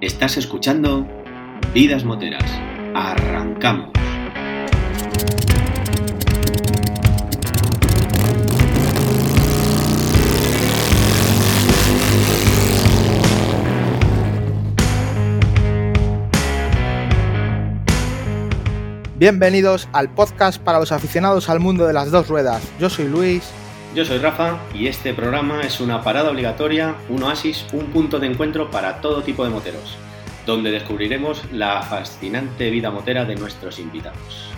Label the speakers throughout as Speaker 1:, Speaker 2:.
Speaker 1: Estás escuchando Vidas Moteras. Arrancamos.
Speaker 2: Bienvenidos al podcast para los aficionados al mundo de las dos ruedas. Yo soy Luis.
Speaker 1: Yo soy Rafa y este programa es una parada obligatoria, un oasis, un punto de encuentro para todo tipo de moteros, donde descubriremos la fascinante vida motera de nuestros invitados.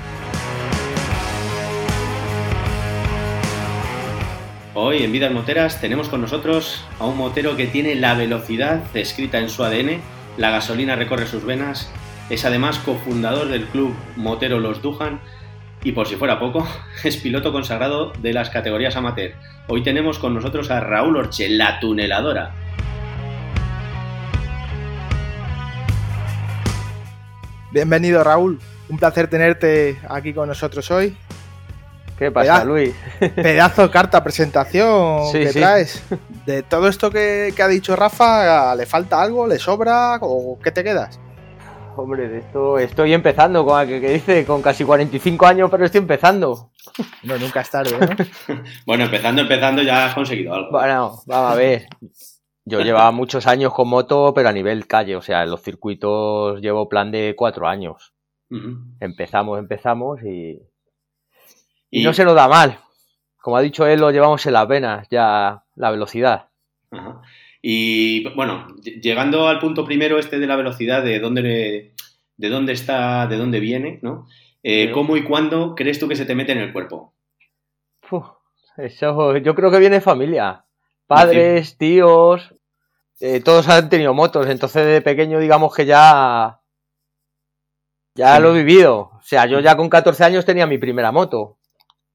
Speaker 1: Hoy en Vidas Moteras tenemos con nosotros a un motero que tiene la velocidad escrita en su ADN, la gasolina recorre sus venas, es además cofundador del club Motero Los Dujan y por si fuera poco, es piloto consagrado de las categorías amateur. Hoy tenemos con nosotros a Raúl Orche, la tuneladora.
Speaker 2: Bienvenido Raúl, un placer tenerte aquí con nosotros hoy.
Speaker 3: ¿Qué pasa,
Speaker 2: Peda-
Speaker 3: Luis?
Speaker 2: Pedazo de carta presentación
Speaker 3: Sí,
Speaker 2: que
Speaker 3: sí.
Speaker 2: traes. De todo esto que, que ha dicho Rafa, ¿le falta algo? ¿Le sobra? ¿O qué te quedas?
Speaker 3: Hombre, de esto estoy empezando, con que, que dice, con casi 45 años, pero estoy empezando.
Speaker 2: No, nunca es tarde, ¿no?
Speaker 1: Bueno, empezando, empezando ya has conseguido algo.
Speaker 3: Bueno, vamos a ver. Yo llevaba muchos años con moto, pero a nivel calle, o sea, en los circuitos llevo plan de cuatro años. Empezamos, empezamos y, y
Speaker 1: Y,
Speaker 3: no se nos da mal. Como ha dicho él, lo llevamos en las venas, ya la velocidad.
Speaker 1: Ajá. Y, bueno, ll- llegando al punto primero este de la velocidad, de dónde, de dónde está, de dónde viene, ¿no? Eh. ¿Cómo y cuándo crees tú que se te mete en el cuerpo?
Speaker 3: Uf, eso yo creo que viene familia. Padres, tíos, eh, todos han tenido motos, entonces de pequeño digamos que ya ya
Speaker 1: Sí.
Speaker 3: lo he vivido. O sea, yo ya con 14 años tenía mi primera moto.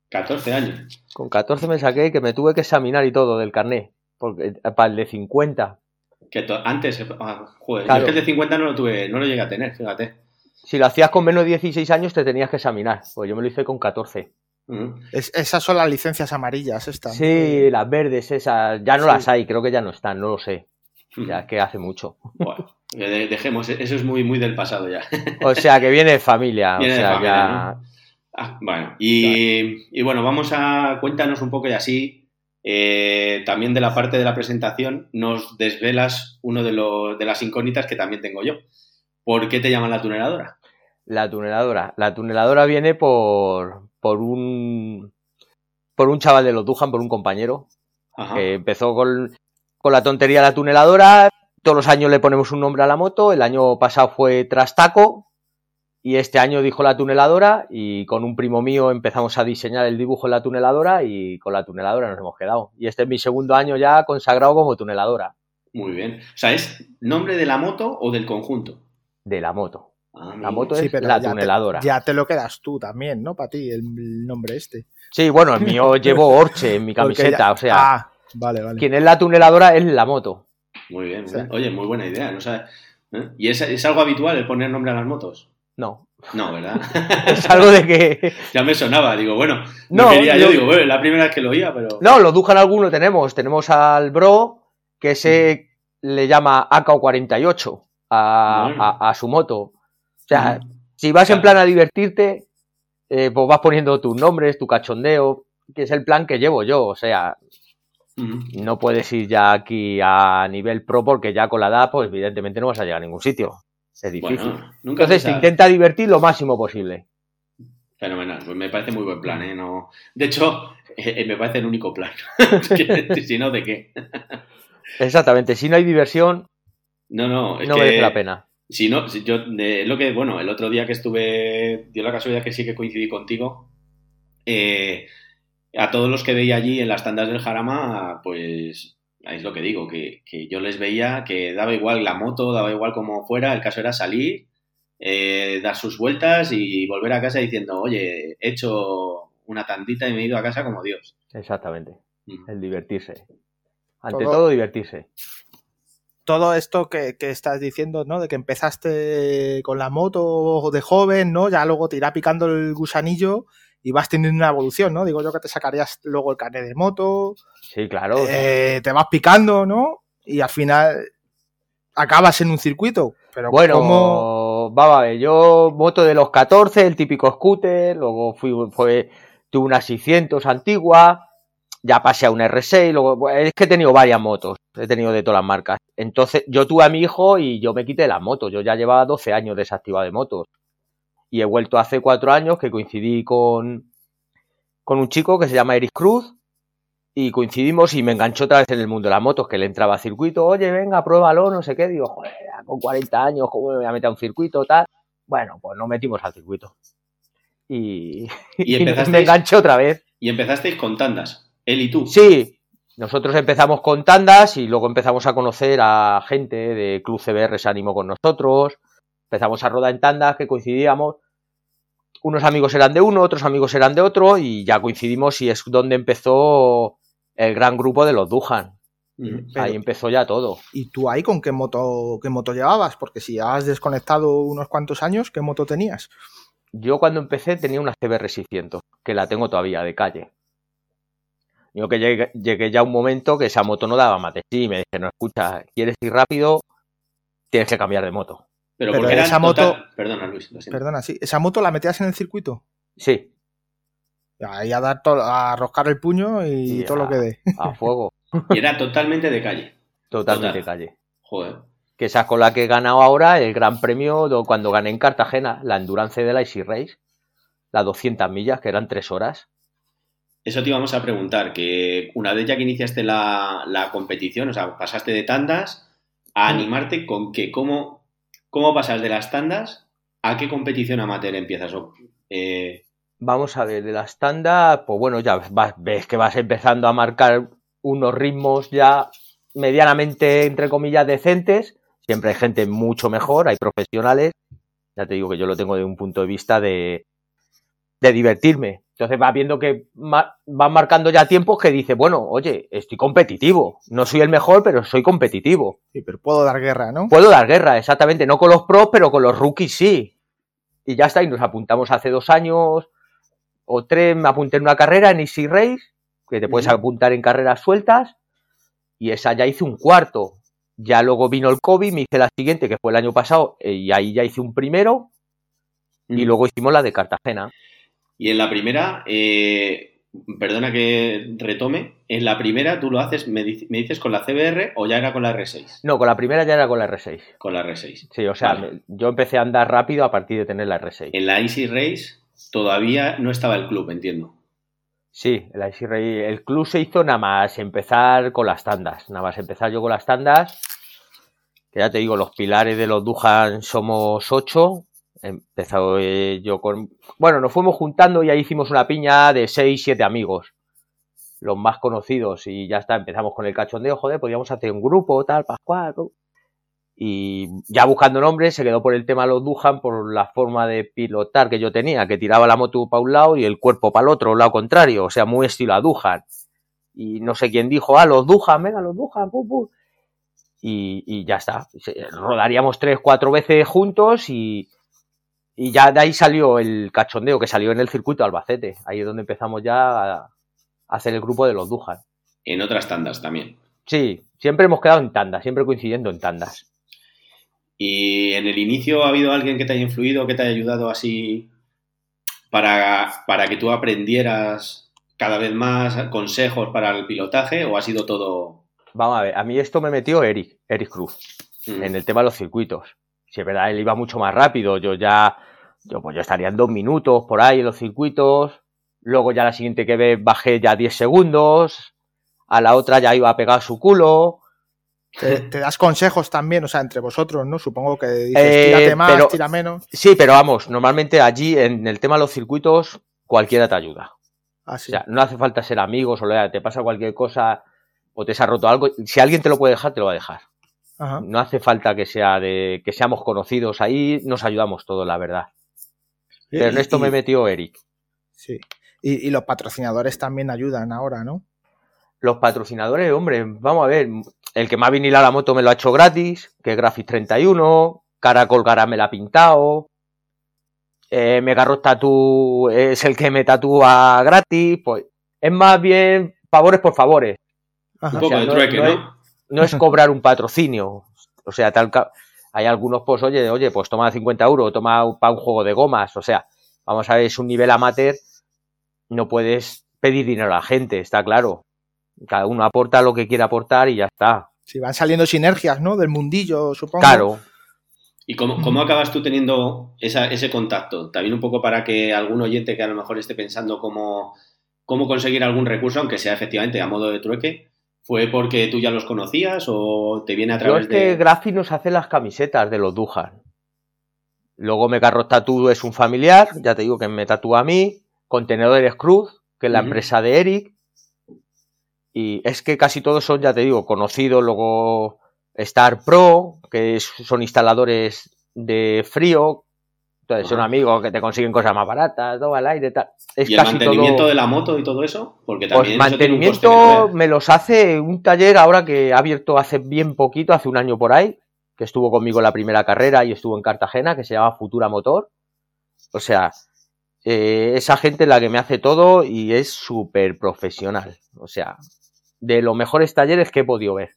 Speaker 1: 14 años.
Speaker 3: Con 14 me saqué que me tuve que examinar y todo del carné, porque para el de 50.
Speaker 1: Que antes, ah, joder, yo
Speaker 3: Claro.
Speaker 1: es que el de 50 no lo tuve, no lo llegué a tener, fíjate.
Speaker 3: Si lo hacías con menos de 16 años te tenías que examinar, pues yo me lo hice con 14.
Speaker 1: Ujú.
Speaker 2: Es- esas son las licencias amarillas, estas.
Speaker 3: Sí, las verdes esas, ya no
Speaker 2: Sí.
Speaker 3: las hay, creo que ya no están, no lo sé. Ya es que hace mucho.
Speaker 1: Bueno, dejemos, eso es muy, muy del pasado ya.
Speaker 3: O sea, que viene de familia,
Speaker 1: Viene
Speaker 3: o
Speaker 1: de familia,
Speaker 3: ya
Speaker 1: ¿no? Ah, bueno, y, y bueno, vamos a cuéntanos un poco y así, eh, también de la parte de la presentación, nos desvelas uno de, los, de las incógnitas que también tengo yo. ¿Por qué te llaman la tuneladora?
Speaker 3: La tuneladora. La tuneladora viene por, por un por un chaval de los Dujan, por un compañero,
Speaker 1: Ajá.
Speaker 3: que empezó con, con la tontería de la tuneladora. Todos los años le ponemos un nombre a la moto. El año pasado fue Trastaco. Y este año dijo la tuneladora. Y con un primo mío empezamos a diseñar el dibujo en la tuneladora. Y con la tuneladora nos hemos quedado. Y este es mi segundo año ya consagrado como tuneladora
Speaker 1: Muy bien. O sea, ¿es nombre de la moto o del conjunto?
Speaker 3: de la moto.
Speaker 1: Ah,
Speaker 3: La moto
Speaker 2: Sí,
Speaker 3: es
Speaker 2: pero
Speaker 3: la
Speaker 2: ya te-
Speaker 3: tuneladora.
Speaker 2: ya te lo quedas tú también, ¿no? Para ti, el, el nombre este.
Speaker 3: Sí, bueno, el mío llevo Orche en mi camiseta.
Speaker 2: ya-
Speaker 3: O sea,
Speaker 2: Ah, vale, vale.
Speaker 3: quien es la tuneladora es la moto.
Speaker 1: Muy bien, muy
Speaker 2: Sí.
Speaker 1: bien. Oye, muy buena idea. ¿no? O sea, ¿eh? ¿Y es, es algo habitual el poner nombre a las motos?
Speaker 3: No.
Speaker 1: No, ¿verdad?
Speaker 3: Es algo de que.
Speaker 1: ya me sonaba, digo, bueno, no,
Speaker 3: No,
Speaker 1: quería, yo
Speaker 3: yo-
Speaker 1: digo, bueno, la primera vez que lo oía, pero...
Speaker 3: No, los Dujan alguno tenemos. Tenemos al Bro, que se le llama AK-48 a,
Speaker 1: Bueno.
Speaker 3: a- a su moto. O sea,
Speaker 1: Mm.
Speaker 3: si vas en plan a divertirte, eh, pues vas poniendo tus nombres, tu cachondeo, que es el plan que llevo yo. O sea, no puedes ir ya aquí a nivel pro porque ya con la edad, pues evidentemente no vas a llegar a ningún sitio. Es difícil.
Speaker 1: Bueno, nunca
Speaker 3: Entonces
Speaker 1: se
Speaker 3: intenta divertir lo máximo posible.
Speaker 1: Fenomenal, pues me parece muy buen plan, ¿eh? No... De hecho, eh, me parece el único plan. Si no, ¿de qué?
Speaker 3: Exactamente. Si no hay diversión,
Speaker 1: No, no, es
Speaker 3: no
Speaker 1: que...
Speaker 3: merece la pena.
Speaker 1: Si no, si yo, de, lo que, bueno, el otro día que estuve, dio la casualidad que sí que coincidí contigo, eh, a todos los que veía allí en las tandas del Jarama, pues es lo que digo, que, que yo les veía que daba igual la moto, daba igual como fuera, el caso era salir, eh, dar sus vueltas y volver a casa diciendo, oye, he hecho una tandita y me he ido a casa como Dios.
Speaker 3: Exactamente.
Speaker 1: Mm.
Speaker 3: El divertirse. Ante
Speaker 2: Todo-
Speaker 3: todo, divertirse.
Speaker 2: todo esto que, que estás diciendo, ¿no? De que empezaste con la moto de joven, ¿no? Ya luego te irá picando el gusanillo y vas teniendo una evolución, ¿no? Digo yo que te sacarías luego el carnet de moto,
Speaker 3: Sí, claro.
Speaker 2: eh, te vas picando, ¿no? Y al final acabas en un circuito. Pero
Speaker 3: Bueno,
Speaker 2: ¿cómo?
Speaker 3: vamos a ver, yo moto de los 14, el típico scooter, luego fui, fue, tuve una 600 antigua, ya pasé a una R6, luego, es que he tenido varias motos, he tenido de todas las marcas. Entonces, yo tuve a mi hijo y yo me quité las motos, yo ya llevaba 12 años desactivado de motos. Y he vuelto hace cuatro años que coincidí con, con un chico que se llama Eric Cruz, y coincidimos y me enganchó otra vez en el mundo de las motos, que le entraba a circuito, oye, venga, pruébalo, no sé qué. Digo, joder, con 40 años, ¿cómo me voy a meter a un circuito, tal? Bueno, pues nos metimos al circuito. Y,
Speaker 1: Y
Speaker 3: y me enganché otra vez.
Speaker 1: Y empezasteis con tandas, él y tú.
Speaker 3: Sí, nosotros empezamos con tandas y luego empezamos a conocer a gente de Club CBR, se animó con nosotros. Empezamos a rodar en tandas que coincidíamos. Unos amigos eran de uno, otros amigos eran de otro y ya coincidimos y es donde empezó el gran grupo de los Duhan.
Speaker 2: Pero-
Speaker 3: Ahí empezó ya todo.
Speaker 2: ¿Y tú ahí con qué moto, qué moto llevabas? Porque si has desconectado unos cuantos años, ¿qué moto tenías?
Speaker 3: Yo cuando empecé tenía una CBR 600, que la tengo todavía de calle. Yo que llegué, llegué ya a un momento que esa moto no daba de sí. Me dije, no, escucha, ¿quieres ir rápido? Tienes que cambiar de moto.
Speaker 1: Pero,
Speaker 2: Pero esa moto-
Speaker 1: total- Perdona, Luis, lo siento.
Speaker 2: Perdona, sí. ¿Esa moto la metías en el circuito?
Speaker 3: Sí,
Speaker 2: Ahí a dar to- a roscar el puño y
Speaker 3: Y
Speaker 2: todo lo que dé.
Speaker 3: a fuego.
Speaker 1: Y era totalmente de calle.
Speaker 3: Totalmente
Speaker 1: Total.
Speaker 3: calle.
Speaker 1: Joder.
Speaker 3: Que esa con la que he ganado ahora el gran premio do- cuando gané en Cartagena, la Endurance de la Easy Race, las 200 millas, que eran 3 horas.
Speaker 1: Eso te íbamos a preguntar, que una vez ya que iniciaste la, la competición, o sea, pasaste de tandas a animarte con que cómo, cómo pasas de las tandas a qué competición amateur empiezas. Eh,
Speaker 3: Vamos a ver, de las tandas, pues bueno, ya ves que vas empezando a marcar unos ritmos ya medianamente, entre comillas, decentes. Siempre hay gente mucho mejor, hay profesionales. Ya te digo que yo lo tengo de un punto de vista de, de divertirme. Entonces vas viendo que vas marcando ya tiempos que dices, bueno, oye, estoy competitivo. No soy el mejor, pero soy competitivo.
Speaker 2: Sí, pero puedo dar guerra, ¿no?
Speaker 3: Puedo dar guerra, exactamente. No con los pros, pero con los rookies sí. Y ya está, y nos apuntamos hace dos años o tres, me apunté en una carrera en Easy Race, que te puedes apuntar en carreras sueltas, y esa ya hice un cuarto. Ya luego vino el COVID, me hice la siguiente, que fue el año pasado, eh, y ahí ya hice un primero, y luego hicimos la de Cartagena.
Speaker 1: Y en la primera, eh, perdona que retome, en la primera tú lo haces, me, dic- me dices con la CBR o ya era con la R6.
Speaker 3: No, con la primera ya era con la R6.
Speaker 1: Con la R6.
Speaker 3: Sí, o sea,
Speaker 1: Vale.
Speaker 3: yo empecé a andar rápido a partir de tener la R6.
Speaker 1: En la Easy Race todavía no estaba el club, entiendo.
Speaker 3: Sí, el, Easy Race- el club se hizo nada más empezar con las tandas. Nada más empezar yo con las tandas. Que ya te digo, los pilares de los Dujan somos ocho. Empezado eh, yo con. Bueno, nos fuimos juntando y ahí hicimos una piña de seis, siete amigos. Los más conocidos. Y ya está, empezamos con el cachondeo. Joder, podíamos hacer un grupo, tal, Pascual. Y ya buscando nombres, se quedó por el tema los Dujan por la forma de pilotar que yo tenía, que tiraba la moto para un lado y el cuerpo para el otro, lado contrario, o sea, muy estilo a Dujan. Y no sé quién dijo, ah, los Dujan, venga, los Dujan, pum, pum. Y, ya está. Rodaríamos tres, cuatro veces juntos y, y ya de ahí salió el cachondeo que salió en el circuito Albacete. Ahí es donde empezamos ya a hacer el grupo de los Dujan.
Speaker 1: En otras tandas también.
Speaker 3: Sí, siempre hemos quedado en tandas, siempre coincidiendo en tandas.
Speaker 1: ¿Y en el inicio ha habido alguien que te haya influido, que te haya ayudado así para, para que tú aprendieras cada vez más consejos para el pilotaje o ha sido todo...
Speaker 3: Vamos a ver, a mí esto me metió Eric, Eric Cruz.
Speaker 1: mm,
Speaker 3: en el tema de los circuitos. Si es verdad, él iba mucho más rápido. Yo ya, yo pues yo estaría en dos minutos por ahí en los circuitos. Luego ya la siguiente que ve bajé ya 10 segundos. A la otra ya iba a pegar su culo.
Speaker 2: Te, te das consejos también, o sea, entre vosotros, ¿no? Supongo que dices,
Speaker 3: Eh,
Speaker 2: tírate más,
Speaker 3: pero-
Speaker 2: tira menos.
Speaker 3: Sí, pero vamos, normalmente allí en el tema de los circuitos cualquiera te ayuda. O sea, no hace falta ser amigos o le- te pasa cualquier cosa o te se ha roto algo. Si alguien te lo puede dejar, te lo va a dejar.
Speaker 2: Ajá.
Speaker 3: No hace falta que sea de que seamos conocidos ahí, nos ayudamos todos, la verdad. Pero en esto
Speaker 2: y-
Speaker 3: me metió Eric.
Speaker 2: Sí. Y, y los patrocinadores también ayudan ahora, ¿no?
Speaker 3: Los patrocinadores, hombre, vamos a ver. El que me ha vinilado la moto me lo ha hecho gratis, que es Graphics 31. Caracol Gara me la ha pintado. Eh, Megarrock Tattoo es el que me tatúa gratis. Pues es más bien favores por favores.
Speaker 1: Un poco
Speaker 3: o sea,
Speaker 1: de
Speaker 3: no-
Speaker 1: trueque,
Speaker 3: no
Speaker 1: ¿no?
Speaker 3: es- No es cobrar un patrocinio. O sea, tal hay algunos, pues, oye, oye, pues toma 50 euros, toma para un juego de gomas. O sea, vamos a ver, es un nivel amateur, no puedes pedir dinero a la gente, está claro. Cada uno aporta lo que quiere aportar y ya está.
Speaker 2: Si van saliendo sinergias, ¿no? Del mundillo, supongo.
Speaker 3: Claro.
Speaker 1: ¿Y cómo, cómo acabas tú teniendo ese contacto? También un poco para que algún oyente que a lo mejor esté pensando cómo, cómo conseguir algún recurso, aunque sea efectivamente a modo de trueque, ¿Fue porque tú ya los conocías o te viene a través
Speaker 3: Yo es que Grafi nos hace las camisetas de los Dujan. Luego me carro Tatú es un familiar, ya te digo que me tatúa a mí. Contenedores Cruz, que es la empresa de Eric. Y es que casi todos son, ya te digo, conocidos. Luego Star Pro, que son instaladores de frío, son amigos que te consiguen cosas más baratas, todo al aire, tal.
Speaker 1: Es ¿Y el mantenimiento de la moto y todo eso? Porque pues también
Speaker 3: pues mantenimiento me los hace un taller ahora que ha abierto hace bien poquito, hace un año por ahí, que estuvo conmigo en la primera carrera y estuvo en Cartagena, que se llama Futura Motor. O sea, eh, esa gente la que me hace todo y es súper profesional. O sea, de los mejores talleres que he podido ver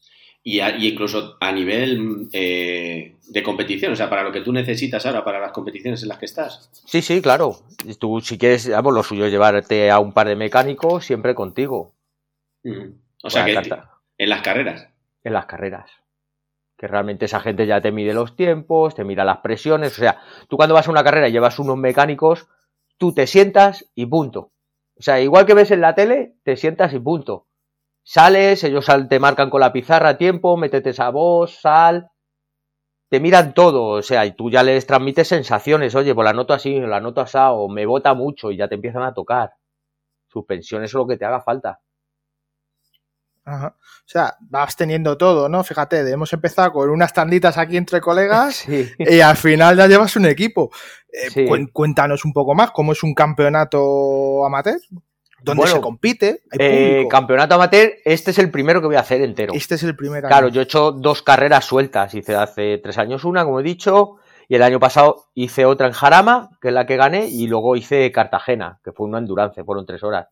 Speaker 1: y, incluso a nivel eh, de competición, o sea, para lo que tú necesitas ahora, para las competiciones en las que estás.
Speaker 3: Sí, sí, claro. Tú si quieres, vamos, lo suyo es llevarte a un par de mecánicos siempre contigo.
Speaker 1: Mm. O sea, que en las carreras.
Speaker 3: En las carreras. Que realmente esa gente ya te mide los tiempos, te mira las presiones. O sea, tú cuando vas a una carrera y llevas unos mecánicos, tú te sientas y punto. O sea, igual que ves en la tele, te sientas y punto. Sales, ellos te marcan con la pizarra a tiempo, métete esa voz, sal, te miran todo, o sea, y tú ya les transmites sensaciones, oye, pues la noto así, la noto así, o me bota mucho y ya te empiezan a tocar. Suspensiones es lo que te haga falta.
Speaker 2: Ajá. O sea, vas teniendo todo, ¿no? Fíjate, hemos empezado con unas tanditas aquí entre colegas y al final ya llevas un equipo. Eh, cuéntanos un poco más, ¿cómo es un campeonato amateur? Donde se compite.
Speaker 3: Eh, campeonato amateur, este es el primero que voy a hacer entero.
Speaker 2: Este es el primero.
Speaker 3: Claro, yo he hecho dos carreras sueltas. Hice hace tres años una, como he dicho, y el año pasado hice otra en Jarama, que es la que gané, y luego hice Cartagena, que fue una endurance, fueron tres horas.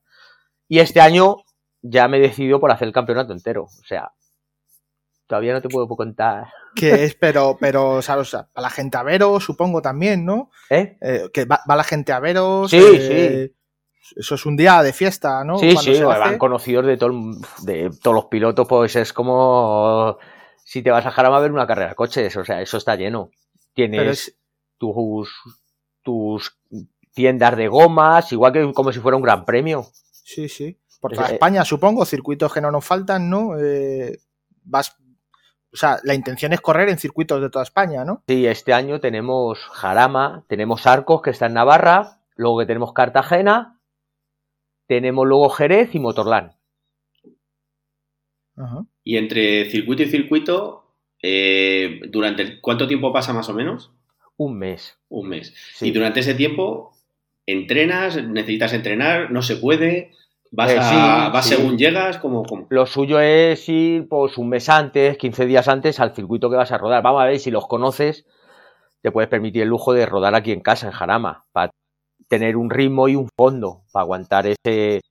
Speaker 3: Y este año ya me he decidido por hacer el campeonato entero. O sea, todavía no te puedo contar.
Speaker 2: Que es, pero, pero, ¿sabes? a la gente a veros, supongo también, ¿no?
Speaker 3: ¿Eh?
Speaker 2: eh que va, la gente a veros.
Speaker 3: Sí,
Speaker 2: eh,
Speaker 3: sí
Speaker 2: eso es un día de fiesta, ¿no?
Speaker 3: Sí, sí, van conocidos de, todo, de todos los pilotos, pues es como si te vas a Jarama a ver una carrera de coches, o sea, eso está lleno. Tienes tus, tus tiendas de gomas, igual que como si fuera un gran premio.
Speaker 2: Sí, sí. Por toda España, supongo, circuitos que no nos faltan, ¿no? Eh, vas o sea, la intención es correr en circuitos de toda España, ¿no?
Speaker 3: Sí, este año tenemos Jarama, tenemos Arcos, que está en Navarra, luego que tenemos Cartagena, tenemos luego Jerez y Motorland.
Speaker 1: Y entre circuito y circuito, eh, ¿durante cuánto tiempo pasa más o menos?
Speaker 3: Un mes.
Speaker 1: Un mes. Y durante ese tiempo, ¿entrenas? ¿Necesitas entrenar? ¿No se puede? ¿Vas, eh, según llegas? como
Speaker 3: Lo suyo es ir pues, un mes antes, 15 días antes al circuito que vas a rodar. Vamos a ver si los conoces. Te puedes permitir el lujo de rodar aquí en casa, en Jarama, para tener un ritmo y un fondo para aguantar ese,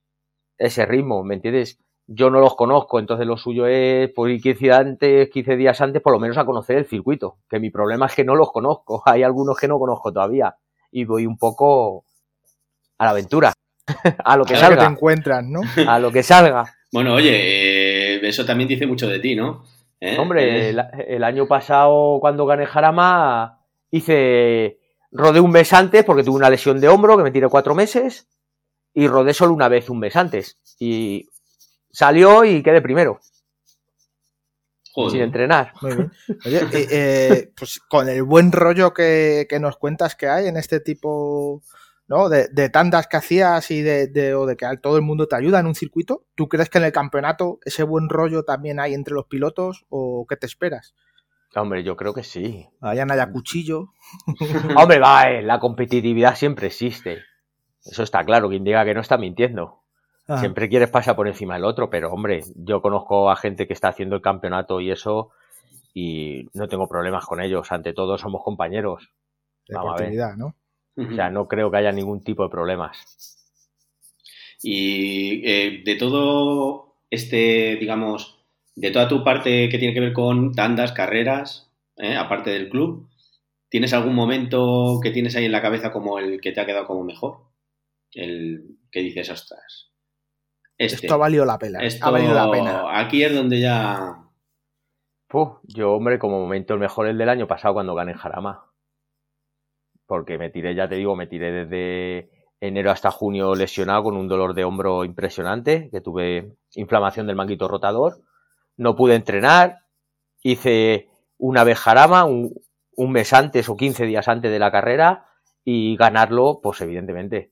Speaker 3: ese ritmo, ¿me entiendes? Yo no los conozco, entonces lo suyo es por ir 15, antes, 15 días antes por lo menos a conocer el circuito, que mi problema es que no los conozco, hay algunos que no conozco todavía y voy un poco a la aventura, a lo que salga.
Speaker 2: te encuentras, ¿no?
Speaker 3: A lo que salga.
Speaker 1: Bueno, oye, eh, eso también dice mucho de ti, ¿no?
Speaker 3: ¿Eh? Hombre, el, el, año pasado cuando gané Jarama hice Rodé un mes antes porque tuve una lesión de hombro que me tiré cuatro meses y rodé solo una vez un mes antes. Y salió y quedé primero. Sin entrenar.
Speaker 2: Oye, eh, eh, pues con el buen rollo que, nos cuentas que hay en este tipo ¿no? de, tandas que hacías y de, o de que todo el mundo te ayuda en un circuito, ¿tú crees que en el campeonato ese buen rollo también hay entre los pilotos o qué te esperas?
Speaker 3: Hombre, yo creo que sí.
Speaker 2: Allá no haya cuchillo.
Speaker 3: Hombre, va, eh, la competitividad siempre existe. Eso está claro, quien diga que no está mintiendo. Ah. Siempre quieres pasar por encima del otro, pero hombre, yo conozco a gente que está haciendo el campeonato y eso, y no tengo problemas con ellos. Ante todo, somos compañeros.
Speaker 2: De Vamos ¿no?
Speaker 3: O sea, no creo que haya ningún tipo de problemas.
Speaker 1: Y eh, de todo este, digamos, de toda tu parte que tiene que ver con tandas, carreras, ¿eh? aparte del club, ¿tienes algún momento que tienes ahí en la cabeza como el que te ha quedado como mejor? El que dices, ostras.
Speaker 2: Este, esto ha valido la pena.
Speaker 1: Esto,
Speaker 2: ha valido la pena.
Speaker 1: Aquí es donde ya.
Speaker 3: yo, hombre, como momento el mejor el del año pasado cuando gané en Jarama. Porque me tiré, ya te digo, me tiré desde enero hasta junio lesionado con un dolor de hombro impresionante, que tuve inflamación del manguito rotador. No pude entrenar, hice una vez Jarama, un, un mes antes o 15 días antes de la carrera y ganarlo, pues evidentemente.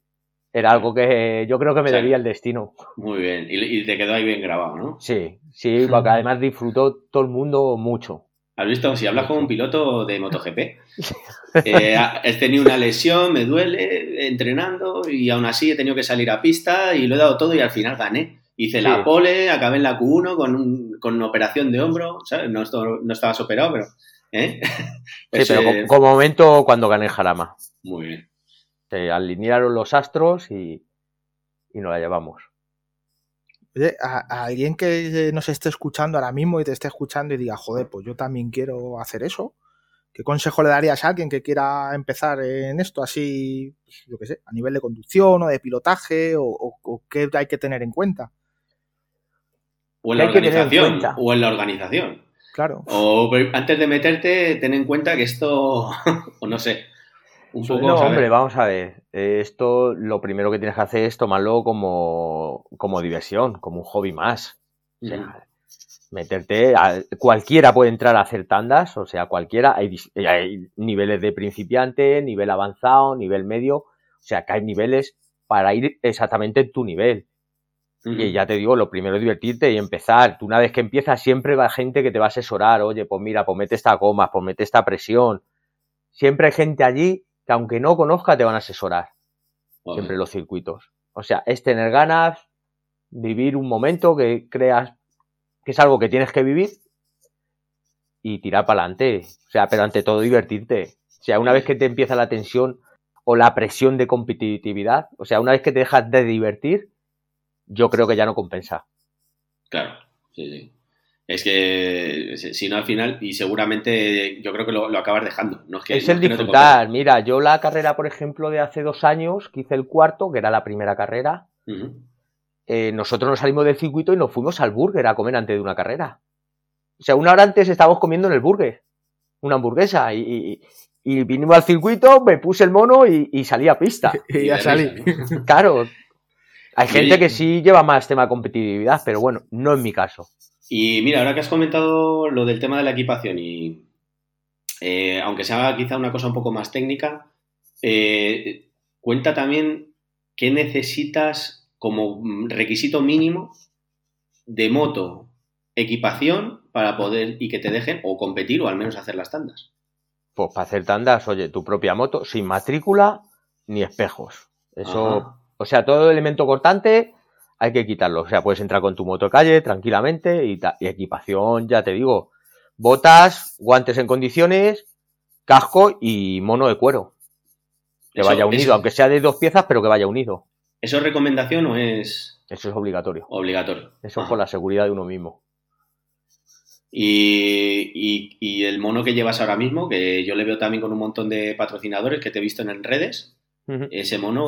Speaker 3: Era algo que yo creo que me debía el destino.
Speaker 1: Muy bien, y, te quedó ahí bien grabado, ¿no?
Speaker 3: Sí, sí, porque además disfrutó todo el mundo mucho.
Speaker 1: ¿Has visto? Si hablas con un piloto de MotoGP, eh, he tenido una lesión, me duele, entrenando y aún así he tenido que salir a pista y lo he dado todo y al final gané. Hice la pole, acabé en la Q1 con, con una operación de hombro, ¿sabes? No, no estabas operado, pero... ¿eh?
Speaker 3: sí, pero como, como momento cuando gané Jarama.
Speaker 1: Muy bien
Speaker 3: se alinearon los astros y, y nos la llevamos.
Speaker 2: Oye, a, alguien que nos esté escuchando ahora mismo y te esté escuchando y diga, joder, pues yo también quiero hacer eso. ¿Qué consejo le darías a alguien que quiera empezar en esto así, pues, yo qué sé, a nivel de conducción o de pilotaje o, qué hay que tener en cuenta?
Speaker 1: O en la organización. O en la organización.
Speaker 2: Claro.
Speaker 1: O antes de meterte, ten en cuenta que esto, o no sé,
Speaker 3: no, hombre, vamos a ver. Esto lo primero que tienes que hacer es tomarlo como, como diversión, como un hobby más. O sea, meterte. cualquiera puede entrar a hacer tandas, o sea, cualquiera. Hay, hay, niveles de principiante, nivel avanzado, nivel medio. O sea, que hay niveles para ir exactamente en tu nivel. Y ya te digo, lo primero es divertirte y empezar. Tú una vez que empiezas, siempre va gente que te va a asesorar. Oye, pues mira, pues mete esta goma, pues mete esta presión. Siempre hay gente allí que aunque no conozca te van a asesorar. Siempre los circuitos. O sea, es tener ganas, vivir un momento que creas que es algo que tienes que vivir y tirar para adelante. O sea, pero ante todo divertirte. O sea, una vez que te empieza la tensión o la presión de competitividad, o sea, una vez que te dejas de divertir, yo creo que ya no compensa.
Speaker 1: Claro, sí, sí. Es que si no al final, y seguramente yo creo que lo, acabas dejando. No es, que,
Speaker 3: el disfrutar. Mira, yo la carrera, por ejemplo, de hace dos años, que hice el cuarto, que era la primera carrera, eh, nosotros nos salimos del circuito y nos fuimos al burger a comer antes de una carrera. O sea, una hora antes estábamos comiendo en el burger, una hamburguesa, y, vinimos al circuito, me puse el mono y, salí a pista.
Speaker 2: y ya salí.
Speaker 3: Claro. Hay gente que sí lleva más tema de competitividad, pero bueno, no en mi caso.
Speaker 1: Y mira, ahora que has comentado lo del tema de la equipación y eh, aunque sea quizá una cosa un poco más técnica, eh, cuenta también qué necesitas como requisito mínimo de moto, equipación para poder y que te dejen o competir o al menos hacer las tandas.
Speaker 3: Pues para hacer tandas, oye, tu propia moto sin matrícula ni espejos. Eso, o sea, todo elemento cortante hay que quitarlo. O sea, puedes entrar con tu moto calle tranquilamente y, equipación, ya te digo, botas, guantes en condiciones, casco y mono de cuero. Que vaya unido, aunque sea de dos piezas, pero que vaya unido.
Speaker 1: ¿Eso es recomendación o es...?
Speaker 3: Eso es obligatorio.
Speaker 1: Obligatorio.
Speaker 3: Eso es por la seguridad de uno mismo.
Speaker 1: Y, el mono que llevas ahora mismo, que yo le veo también con un montón de patrocinadores que te he visto en redes, ese mono,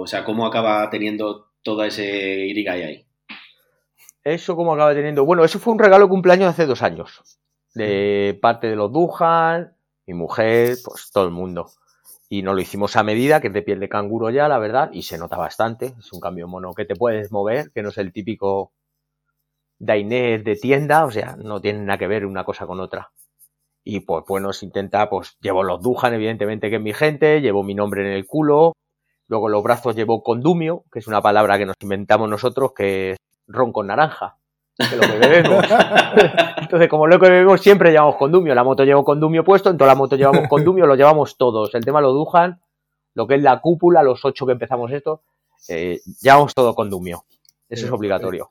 Speaker 1: o sea, ¿cómo acaba teniendo todo ese Irigai ahí.
Speaker 3: Eso como acaba teniendo. Bueno, eso fue un regalo de cumpleaños hace dos años. De parte de los Dujan, mi mujer, pues todo el mundo. Y nos lo hicimos a medida, que es de piel de canguro ya, la verdad, y se nota bastante. Es un cambio mono que te puedes mover, que no es el típico Dainés de tienda, o sea, no tiene nada que ver una cosa con otra. Y pues bueno, se intenta, pues llevo los Dujan, evidentemente que es mi gente, llevo mi nombre en el culo, Luego los brazos llevo condumio, que es una palabra que nos inventamos nosotros, que es ron con naranja. Que lo que bebemos. Entonces, como lo que bebemos siempre llevamos condumio. La moto lleva condumio puesto, en toda la moto llevamos condumio, lo llevamos todos. El tema lo dujan, lo que es la cúpula, los ocho que empezamos esto, eh, llevamos todo condumio. Eso es obligatorio.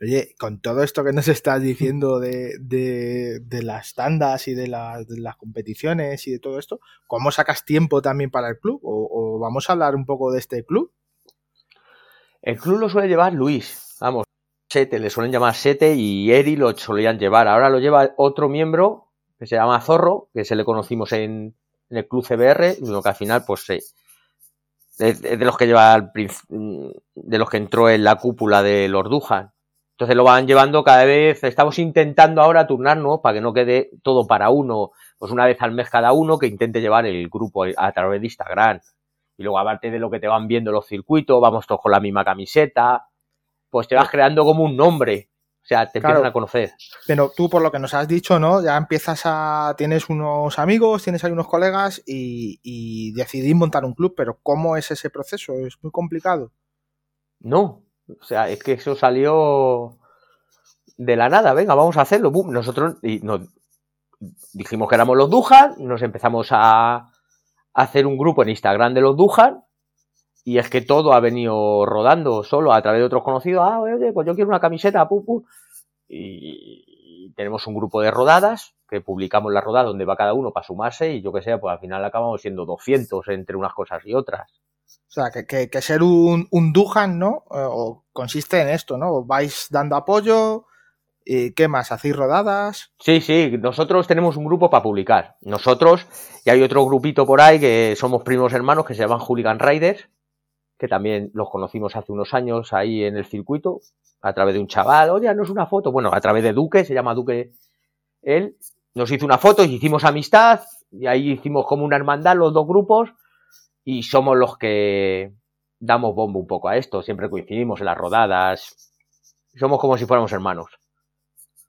Speaker 2: Oye, con todo esto que nos estás diciendo de, de, las tandas y de, las competiciones y de todo esto, ¿cómo sacas tiempo también para el club? ¿O, vamos a hablar un poco de este club?
Speaker 3: El club lo suele llevar Luis, vamos, Sete, le suelen llamar Sete y Eri lo solían llevar. Ahora lo lleva otro miembro que se llama Zorro, que se le conocimos en, el club CBR, lo que al final, pues sí, es de los que lleva al de los que entró en la cúpula de los Dujan. Entonces lo van llevando cada vez, estamos intentando ahora turnarnos para que no quede todo para uno, pues una vez al mes cada uno que intente llevar el grupo a través de Instagram. Y luego aparte de lo que te van viendo los circuitos, vamos todos con la misma camiseta, pues te vas creando como un nombre. O sea, te empiezan a conocer.
Speaker 2: Pero tú, por lo que nos has dicho, ¿no? Ya empiezas a. Tienes unos amigos, tienes ahí unos colegas y, y decidís montar un club, pero ¿cómo es ese proceso? ¿Es muy complicado?
Speaker 3: No. O sea, es que eso salió de la nada. Venga, vamos a hacerlo. Nosotros y nos dijimos que éramos los Dujan, nos empezamos a hacer un grupo en Instagram de los Dujan y es que todo ha venido rodando solo a través de otros conocidos. Ah, oye, pues yo quiero una camiseta, pu, Y tenemos un grupo de rodadas que publicamos la rodada donde va cada uno para sumarse y yo que sé, pues al final acabamos siendo 200 entre unas cosas y otras.
Speaker 2: O sea, que, que, ser un, un Duhan, ¿no? Eh, consiste en esto, ¿no? Vais dando apoyo, ¿Y ¿Qué más? ¿Hacéis rodadas?
Speaker 3: Sí, sí, nosotros tenemos un grupo para publicar. Nosotros, y hay otro grupito por ahí que somos primos hermanos que se llaman Hooligan Riders, que también los conocimos hace unos años ahí en el circuito, a través de un chaval, oye, no es una foto, bueno, a través de Duque, se llama Duque él, nos hizo una foto y hicimos amistad, y ahí hicimos como una hermandad los dos grupos, y somos los que damos bombo un poco a esto, siempre coincidimos en las rodadas, somos como si fuéramos hermanos.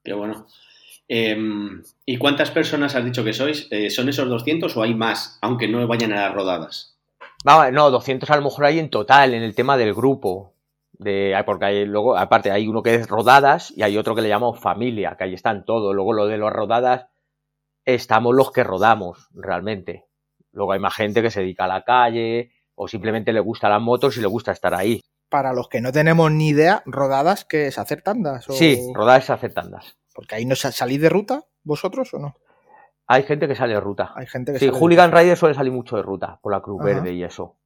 Speaker 1: Qué bueno. Em, ¿Y cuántas personas has dicho que sois? Eh, ¿Son esos 200 o hay más, aunque no vayan a las rodadas?
Speaker 3: no, 200 a lo mejor hay en total en el tema del grupo. De, porque hay, luego, aparte, hay uno que es rodadas y hay otro que le llamamos familia, que ahí están todos. Luego lo de las rodadas, estamos los que rodamos realmente. Luego hay más gente que se dedica a la calle o simplemente le gusta las motos y le gusta estar ahí.
Speaker 2: Para los que no tenemos ni idea, rodadas, ¿qué es hacer tandas?
Speaker 3: Sí, rodadas es hacer tandas.
Speaker 2: Porque ahí no salís de ruta, vosotros o no?
Speaker 3: Hay gente que sale de ruta.
Speaker 2: Hay gente que
Speaker 3: sí, Hooligan Rider suele salir mucho de ruta, por la Cruz Verde y eso.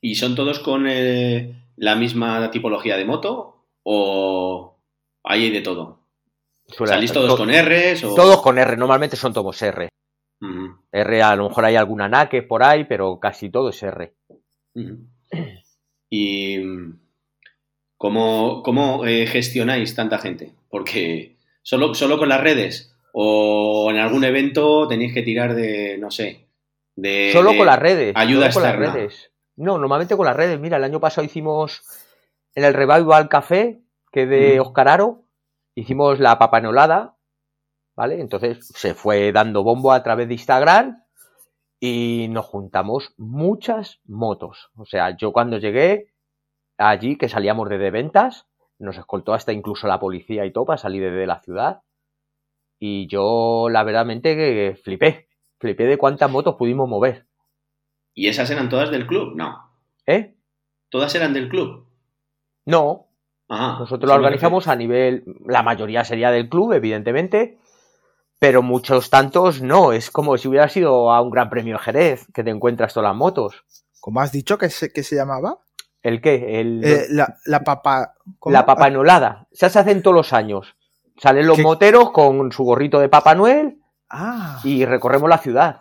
Speaker 1: ¿Y son todos con eh, la misma tipología de moto? ¿O hay de todo? ¿Salís todos con R?
Speaker 3: Todos con R, normalmente son todos R. R, a lo mejor hay alguna NAKE por ahí, pero casi todo es R.
Speaker 1: ¿Y cómo, cómo eh, gestionáis tanta gente? Porque solo, solo con las redes o en algún evento tenéis que tirar de, no sé, de...
Speaker 3: Solo con las redes.
Speaker 1: Ayuda
Speaker 3: con las redes. No, normalmente con las redes. Mira, el año pasado hicimos en el Revival Café, que de Oscar Aro, hicimos la papanolada, ¿vale? Entonces se fue dando bombo a través de Instagram y nos juntamos muchas motos. O sea, yo cuando llegué allí, que salíamos de, de ventas, nos escoltó hasta incluso la policía y todo para salir de la ciudad. Y yo, la verdadmente, que flipé. Flipé de cuántas motos pudimos mover.
Speaker 1: ¿Y esas eran todas del club? No.
Speaker 3: ¿Eh?
Speaker 1: ¿Todas eran del club?
Speaker 3: No. Nosotros lo organizamos a nivel. La mayoría sería del club, evidentemente. Pero muchos tantos no. Es como si hubiera sido a un gran premio de Jerez, que te encuentras todas las motos.
Speaker 2: ¿Cómo has dicho que se, que se llamaba?
Speaker 3: ¿El qué? El...
Speaker 2: Eh, la, la papa.
Speaker 3: La papanolada. Se hacen todos los años. Salen los moteros con su gorrito de Papá Noel
Speaker 2: ah.
Speaker 3: y recorremos la ciudad.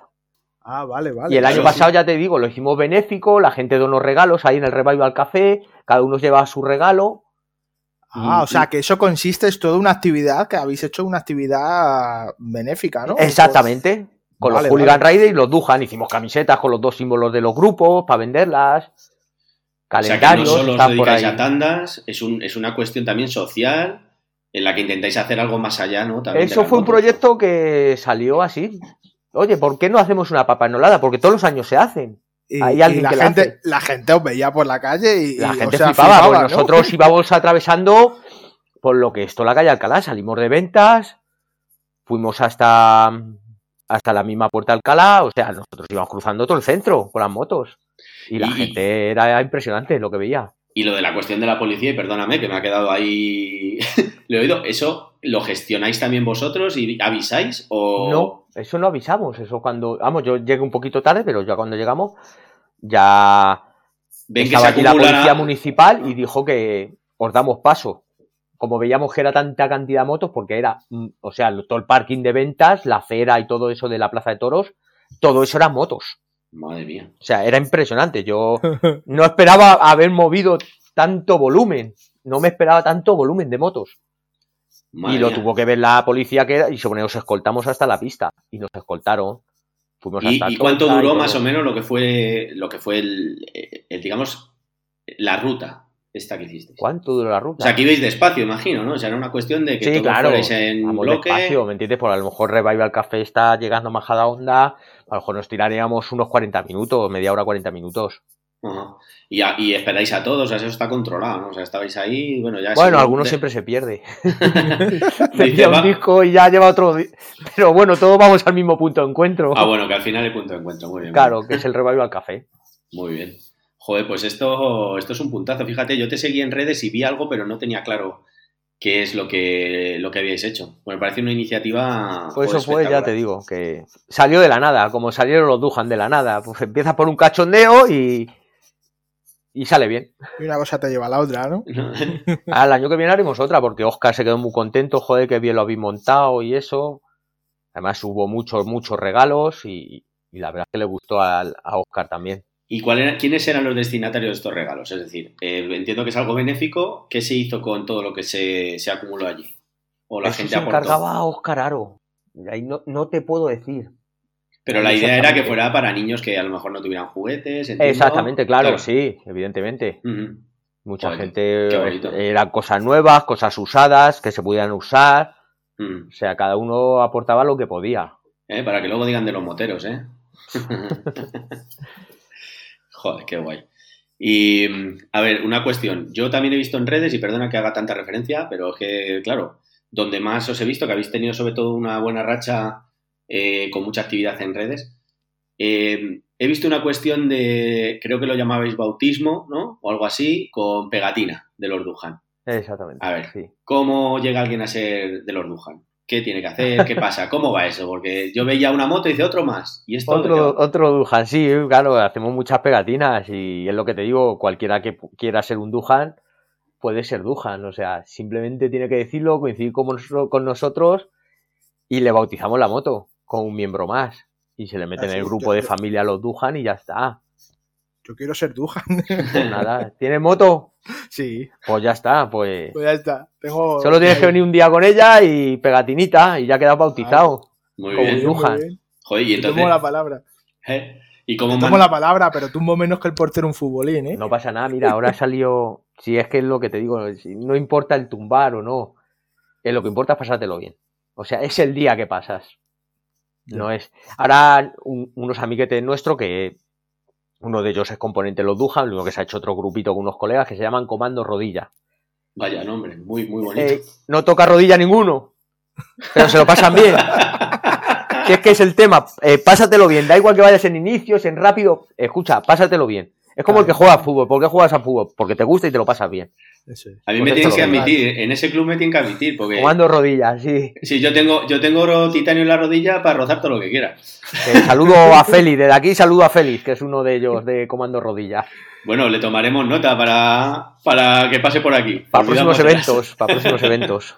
Speaker 2: Ah, vale, vale.
Speaker 3: Y el año pasado, ya te digo, lo hicimos benéfico, la gente donó regalos ahí en el al Café, cada uno lleva su regalo.
Speaker 2: Ah, o sea, que eso consiste, es toda una actividad, que habéis hecho una actividad benéfica, ¿no?
Speaker 3: Exactamente. Con los Hooligan Riders y los Dujan, hicimos camisetas con los dos símbolos de los grupos para venderlas. Calendarios.
Speaker 1: O sea, que no solo os dedicáis a tandas, es, un, es una cuestión también social en la que intentáis hacer algo más allá, ¿no?
Speaker 3: Eso fue un proyecto que salió así. Oye, ¿por qué no hacemos una papanolada? Porque todos los años se hacen.
Speaker 2: Y, la, gente, la gente os veía por la calle y
Speaker 3: la gente flipaba, nosotros íbamos atravesando por lo que esto la calle Alcalá, salimos de ventas, fuimos hasta hasta la misma puerta de Alcalá, o sea, nosotros íbamos cruzando todo el centro con las motos y la gente era impresionante lo que veía.
Speaker 1: Y lo de la cuestión de la policía, y perdóname que me ha quedado ahí, lo he oído, ¿eso lo gestionáis también vosotros y avisáis? O...
Speaker 3: No, eso no avisamos, eso cuando, vamos, yo llegué un poquito tarde, pero ya cuando llegamos, ya
Speaker 1: Ven estaba
Speaker 3: aquí la policía municipal y dijo que os damos paso. como veíamos que era tanta cantidad de motos, porque era, mm, o sea, todo el parking de ventas, la acera y todo eso de la Plaza de Toros, todo eso eran motos.
Speaker 1: Madre mía.
Speaker 3: O sea, era impresionante. Yo no esperaba haber movido tanto volumen. No me esperaba tanto volumen de motos.
Speaker 1: Madre
Speaker 3: y lo
Speaker 1: mía.
Speaker 3: tuvo que ver la policía que era, y sobre nos escoltamos hasta la pista. Y nos escoltaron. Fuimos
Speaker 1: ¿Y,
Speaker 3: hasta
Speaker 1: y cuánto
Speaker 3: Tonta
Speaker 1: duró más o menos lo que fue, lo que fue el, el, digamos, la ruta esta que hiciste?
Speaker 3: ¿Cuánto duró la
Speaker 1: O
Speaker 3: ruta?
Speaker 1: sea, que ibais despacio, imagino, ¿no? O sea, era una cuestión de que
Speaker 3: Sí,
Speaker 1: todos
Speaker 3: claro.
Speaker 1: en bloque.
Speaker 3: despacio, ¿me entiendes? Por a lo mejor Revival Café está llegando más a la onda. A lo mejor nos tiraríamos unos 40 minutos, media hora, 40 minutos.
Speaker 1: Ajá. Y, a- y esperáis a todos, o sea, eso está controlado, ¿no? O sea, estabais ahí, bueno, ya...
Speaker 3: Bueno, algunos
Speaker 1: de-
Speaker 3: siempre se pierde.
Speaker 1: Va-
Speaker 3: un disco y ya lleva otro. Pero bueno, todos vamos al mismo punto de encuentro.
Speaker 1: Ah, bueno, que al final hay punto de encuentro, muy bien.
Speaker 3: Claro, que es el Revival Café.
Speaker 1: Muy bien. Joder, pues esto, esto es un puntazo. Fíjate, yo te seguí en redes y vi algo, pero no tenía claro qué es lo que, lo que habíais hecho. Pues me parece una iniciativa.
Speaker 3: Pues eso fue, ya te digo, que salió de la nada, como salieron los Dujan de la nada. Pues empieza por un cachondeo y. Y sale bien.
Speaker 2: Y una cosa te lleva a la otra, ¿no?
Speaker 3: Al año que viene haremos otra, porque Oscar se quedó muy contento, joder, que bien lo habéis montado y eso. Además hubo muchos, muchos regalos y, y la verdad es que le gustó al- a Oscar también.
Speaker 1: ¿Y cuál era- quiénes eran los destinatarios de estos regalos? Es decir, eh, entiendo que es algo benéfico. ¿Qué se hizo con todo lo que se, se acumuló allí? ¿O la
Speaker 3: Eso
Speaker 1: gente
Speaker 3: se
Speaker 1: aportó?
Speaker 3: encargaba a Oscar Aro. Ahí no, no te puedo decir.
Speaker 1: Pero la idea era que fuera para niños que a lo mejor no tuvieran juguetes. entiendo.
Speaker 3: Exactamente, claro, sí, evidentemente.
Speaker 1: Ujú.
Speaker 3: Mucha
Speaker 1: Joder,
Speaker 3: gente eran cosas nuevas, cosas usadas, que se pudieran usar. O sea, cada uno aportaba lo que podía.
Speaker 1: Eh, Para que luego digan de los moteros, ¿eh? Joder, qué guay. Y, a ver, una cuestión. Yo también he visto en redes, y perdona que haga tanta referencia, pero es que, claro, donde más os he visto, que habéis tenido sobre todo una buena racha eh, con mucha actividad en redes, eh, he visto una cuestión de, creo que lo llamabais bautismo, ¿no? O algo así, con pegatina de los Dujan.
Speaker 3: Exactamente.
Speaker 1: A ver,
Speaker 3: sí.
Speaker 1: ¿Cómo llega alguien a ser de los Dujan? ¿Qué tiene que hacer? ¿Qué pasa? ¿Cómo va eso? Porque yo veía una moto y dice otro más. ¿Y esto
Speaker 3: Otro, otro Dujan, sí, claro, hacemos muchas pegatinas y es lo que te digo, cualquiera que quiera ser un Dujan puede ser Dujan, o sea, simplemente tiene que decirlo, coincidir con nosotros y le bautizamos la moto con un miembro más y se le mete en el grupo
Speaker 2: yo-
Speaker 3: de
Speaker 2: yo-
Speaker 3: familia los Dujan y ya está.
Speaker 2: Yo quiero ser Dujan.
Speaker 3: Pues nada, ¿tienes moto?
Speaker 2: sí,
Speaker 3: Pues ya está, pues
Speaker 2: pues ya está. Tengo...
Speaker 3: solo tienes que venir un día con ella y pegatinita y ya quedas bautizado.
Speaker 1: Muy
Speaker 3: como
Speaker 1: bien.
Speaker 2: Muy bien.
Speaker 1: Joder, y entonces.
Speaker 2: tomo la palabra.
Speaker 1: ¿eh? ¿Y cómo man-
Speaker 2: tomo la palabra, pero tumbo menos que el portero un futbolín, ¿eh?
Speaker 3: No pasa nada, mira, ahora salió. Si es que es lo que te digo, no importa el tumbar o no, es lo que importa es pasártelo bien. O sea, es el día que pasas. No es. Ahora, un- unos amiguetes nuestros que uno de ellos es componente de los Dujan, luego que se ha hecho otro grupito con unos colegas que se llaman Comando Rodilla.
Speaker 1: Vaya nombre, muy, muy bonito.
Speaker 3: Eh, no toca rodilla ninguno, pero se lo pasan bien. Si es que es el tema, eh, pásatelo bien, da igual que vayas en inicios, en rápido, escucha, pásatelo bien. Es como el que juega a fútbol. ¿Por qué juegas a fútbol? Porque te gusta y te lo pasas bien.
Speaker 2: Eso es.
Speaker 1: A mí
Speaker 3: pues
Speaker 1: me
Speaker 3: esto
Speaker 1: tienes que admitir, en ese club me tienen que admitir, porque
Speaker 3: Comando rodillas, sí.
Speaker 1: si yo tengo, yo tengo oro titanio en la rodilla para rozar todo lo que quiera.
Speaker 3: Eh, saludo a Félix, desde aquí saludo a Félix, que es uno de ellos de Comando Rodillas.
Speaker 1: Bueno, le tomaremos nota para, para que pase por aquí.
Speaker 3: Para próximos eventos, para próximos eventos.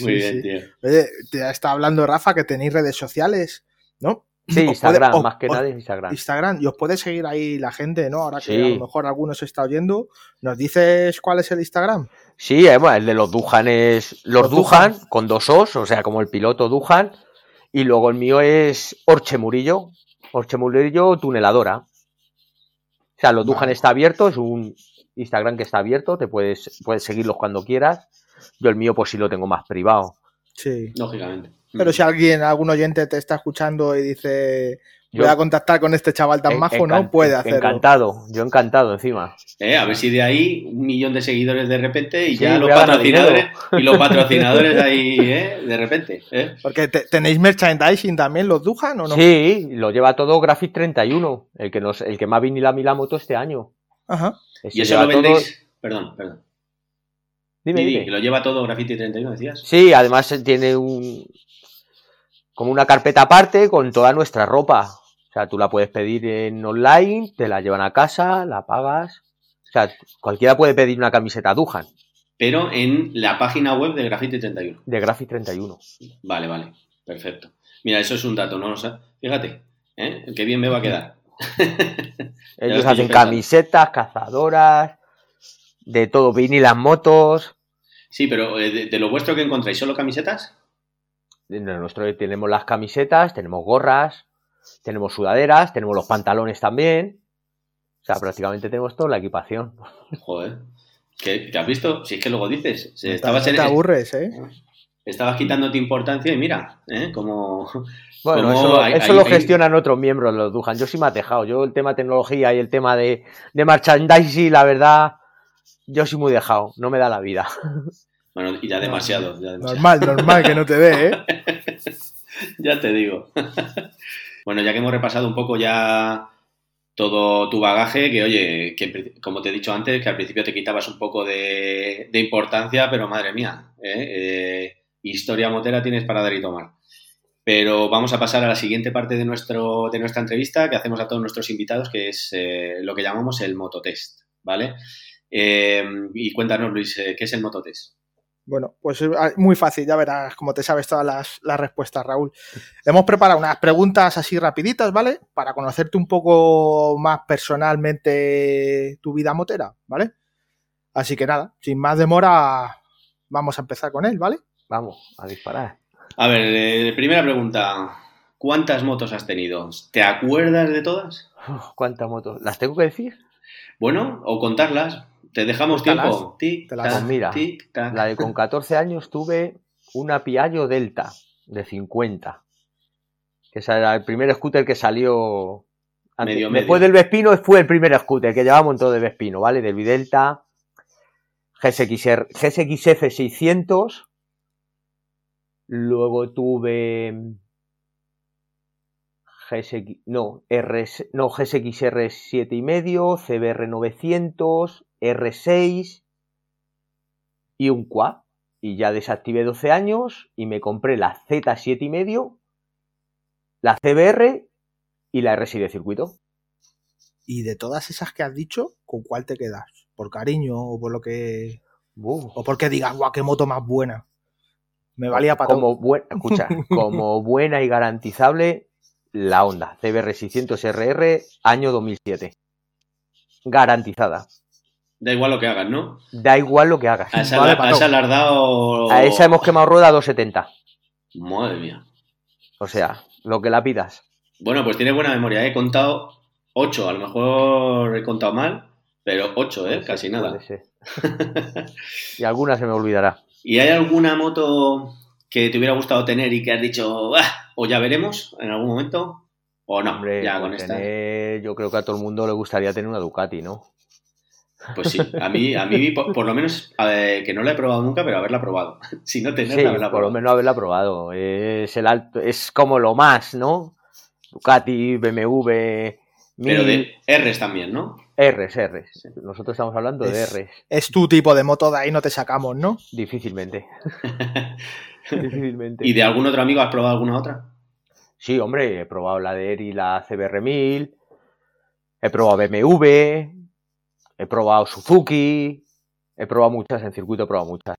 Speaker 1: Muy
Speaker 2: Sí,
Speaker 1: bien,
Speaker 2: sí.
Speaker 1: tío.
Speaker 2: Oye, te está hablando Rafa que tenéis redes sociales, ¿no?
Speaker 3: Sí, Instagram,
Speaker 2: puede-
Speaker 3: más que
Speaker 2: os-
Speaker 3: nada es Instagram.
Speaker 2: Instagram, y os puede seguir ahí la gente, ¿no? Ahora que
Speaker 3: Sí.
Speaker 2: a lo mejor algunos está oyendo. ¿Nos dices cuál es el Instagram?
Speaker 3: Sí, eh, bueno, el de los Dujan es los,
Speaker 2: Los
Speaker 3: Dujan,
Speaker 2: Dujan.
Speaker 3: con dos Os, o sea, como el piloto Dujan. Y luego el mío es Orche Murillo, Orche Murillo tuneladora. O sea, los Dujan
Speaker 2: Vale.
Speaker 3: está abierto, es un Instagram que está abierto, te puedes, puedes seguirlos cuando quieras. Yo el mío pues sí lo tengo más privado.
Speaker 2: Sí.
Speaker 1: Lógicamente.
Speaker 2: Pero si alguien, algún oyente te está escuchando y dice,
Speaker 3: Yo-
Speaker 2: voy a contactar con este chaval tan
Speaker 3: en-
Speaker 2: majo,
Speaker 3: encan-
Speaker 2: ¿no? Puede hacerlo.
Speaker 3: Encantado, yo encantado encima.
Speaker 1: Eh, a ver si de ahí un millón de seguidores de repente y
Speaker 3: Sí,
Speaker 1: ya los
Speaker 3: a
Speaker 1: patrocinadores y los patrocinadores ahí, ¿eh? De repente, ¿eh?
Speaker 2: Porque te- tenéis merchandising también, los Dujan o no?
Speaker 3: Sí, lo lleva todo Graphic 31, el que, nos, el que más vinila mi la moto este año.
Speaker 2: Ajá.
Speaker 1: Y eso
Speaker 3: lleva
Speaker 1: lo
Speaker 3: todo-
Speaker 1: vendéis. Perdón, perdón.
Speaker 3: Dime,
Speaker 1: Di, di,
Speaker 3: dime.
Speaker 1: que lo lleva todo Graffiti 31, decías.
Speaker 3: Sí, además tiene un como una carpeta aparte con toda nuestra ropa. O sea, tú la puedes pedir en online, te la llevan a casa, la pagas. O sea, cualquiera puede pedir una camiseta Dujan.
Speaker 1: pero en la página web de Graffiti 31.
Speaker 3: De Graffiti 31.
Speaker 1: Vale, vale, perfecto. Mira, eso es un dato, ¿no? fíjate, ¿eh? qué bien me va a quedar.
Speaker 3: Ellos hacen camisetas, cazadoras, de todo, vinilas motos.
Speaker 1: Sí, pero eh, de, lo vuestro que encontráis, ¿solo camisetas?
Speaker 3: De nuestro tenemos las camisetas, tenemos gorras, tenemos sudaderas, tenemos los pantalones también. O sea, prácticamente tenemos toda la equipación.
Speaker 1: Joder. ¿Qué, ¿Te has visto? Si es que luego dices.
Speaker 2: Se, estabas te aburres, ¿eh?
Speaker 1: Estabas quitándote importancia y mira, ¿eh? Como.
Speaker 3: Bueno, eso, lo gestionan otros miembros los Dujan. Yo sí me ha dejado. Yo el tema tecnología y el tema de, de merchandising, la verdad, yo sí muy dejado. No me da la vida.
Speaker 1: Bueno, y ya demasiado.
Speaker 2: Normal, normal que no te dé, ¿eh?
Speaker 1: ya te digo. bueno, ya que hemos repasado un poco ya todo tu bagaje, que oye, que como te he dicho antes, que al principio te quitabas un poco de, importancia, pero madre mía, ¿eh? Eh, historia motera tienes para dar y tomar. Pero vamos a pasar a la siguiente parte de, nuestro, de nuestra entrevista que hacemos a todos nuestros invitados, que es eh, lo que llamamos el mototest, ¿vale? y cuéntanos, Luis, ¿qué es el mototest?
Speaker 2: Bueno, pues ah, muy fácil, ya verás cómo te sabes todas las, respuestas, Raúl. Hemos preparado unas preguntas así rapiditas, ¿vale? Para conocerte un poco más personalmente tu vida motera, ¿vale? Así que nada, sin más demora, vamos a empezar con él, ¿vale?
Speaker 3: Vamos, a disparar.
Speaker 1: A ver, eh, primera pregunta. ¿Cuántas motos has tenido? ¿Te acuerdas de todas?
Speaker 3: ¿Cuántas motos? ¿Las tengo que decir?
Speaker 1: Bueno, o contarlas. Te dejamos tiempo.
Speaker 3: te la mira, la de con 14 años tuve una Piaggio Delta de 50. Que era el primer scooter que salió. Después del Vespino fue el primer scooter que llevamos en todo de Vespino, ¿vale? Del Bidelta, GSX, GSXF 600. Luego tuve. GSX, no, R, no, GSXR 7,5, CBR 900, R6 y un Quad. Y ya desactivé 12 años y me compré la Z7 y medio, la CBR y la R6 de circuito.
Speaker 2: Y de todas esas que has dicho, ¿con cuál te quedas? ¿Por cariño o por lo que... O porque digas, guau, qué moto más buena. Me valía para
Speaker 3: como todo. escucha, como buena y garantizable, la Honda CBR 600RR año 2007. Garantizada.
Speaker 1: Da igual lo que hagas, ¿no?
Speaker 3: Da igual lo que hagas.
Speaker 1: A esa, dado...
Speaker 3: A esa hemos quemado rueda 270.
Speaker 1: Madre mía.
Speaker 3: O sea, lo que la pidas.
Speaker 1: Bueno, pues tiene buena memoria. He contado 8. A lo mejor he contado mal, pero 8, ¿eh? Casi nada.
Speaker 3: y alguna se me olvidará.
Speaker 1: ¿Y hay alguna moto que te hubiera gustado tener y que has dicho, ah, o ya veremos en algún momento? ¿O no?
Speaker 3: Hombre, ya con esta. Yo creo que a todo el mundo le gustaría tener una Ducati, ¿no?
Speaker 1: Pues sí, a mí, a mí por, lo menos, que no la he probado nunca, pero haberla probado. si no tenerla,
Speaker 3: haberla por lo menos haberla probado. Es, el alto, es como lo más, ¿no? Ducati, BMW.
Speaker 1: Pero de Rs también, ¿no?
Speaker 3: Rs, Rs. Nosotros estamos hablando de Rs.
Speaker 2: Es tu tipo de moto, de ahí no te sacamos, ¿no?
Speaker 3: Difícilmente.
Speaker 1: Difícilmente. ¿Y de algún otro amigo has probado alguna otra?
Speaker 3: Sí, hombre, he probado la de Eri, la CBR1000. He probado BMW, He probado Suzuki, he probado muchas, en circuito he probado muchas.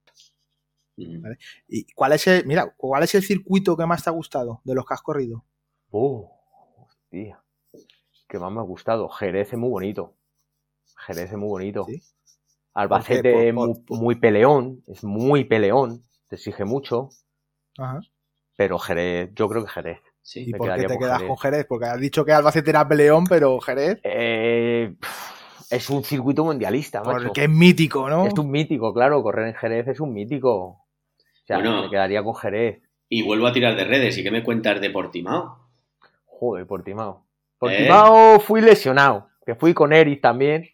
Speaker 2: ¿Y cuál es el, mira, cuál es el circuito que más te ha gustado de los que has corrido?
Speaker 3: Oh, hostia. Que más me ha gustado. Jerez es muy bonito. Jerez es muy bonito. Albacete muy, peleón, es muy peleón, te exige mucho. Ajá. Pero Jerez, yo creo que Jerez.
Speaker 2: ¿Y por qué te quedas con Jerez? Porque has dicho que Albacete era peleón, pero Jerez.
Speaker 3: Eh, es un circuito mundialista, macho.
Speaker 2: Porque es mítico, ¿no?
Speaker 3: Es un mítico, claro, correr en Jerez es un mítico. O sea, me quedaría con Jerez.
Speaker 1: Y vuelvo a tirar de redes, ¿y qué me cuentas de Portimao?
Speaker 3: Joder, Portimao. Portimao fui lesionado, que fui con Eric también,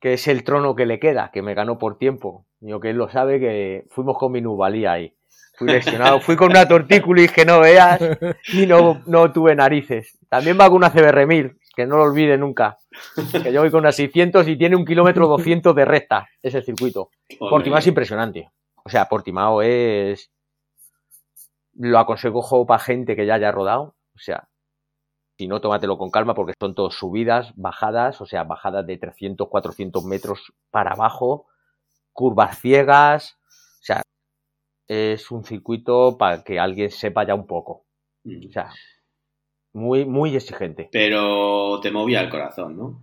Speaker 3: que es el trono que le queda, que me ganó por tiempo. Yo que él lo sabe que fuimos con mi nubalía ahí. Fui lesionado, fui con una tortícolis que no veas y no, no tuve narices. También va con una CBR1000, que no lo olvide nunca. Que yo voy con unas 600 y tiene un kilómetro 200 de recta ese circuito. Portimao es impresionante. O sea, Portimao es. Lo aconsejo para gente que ya haya rodado. O sea, si no, tómatelo con calma porque son todas subidas, bajadas, o sea, bajadas de 300, 400 metros para abajo. curvas ciegas, o sea, es un circuito para que alguien sepa ya un poco. O sea, muy, muy exigente.
Speaker 1: Pero te movía el corazón, ¿no?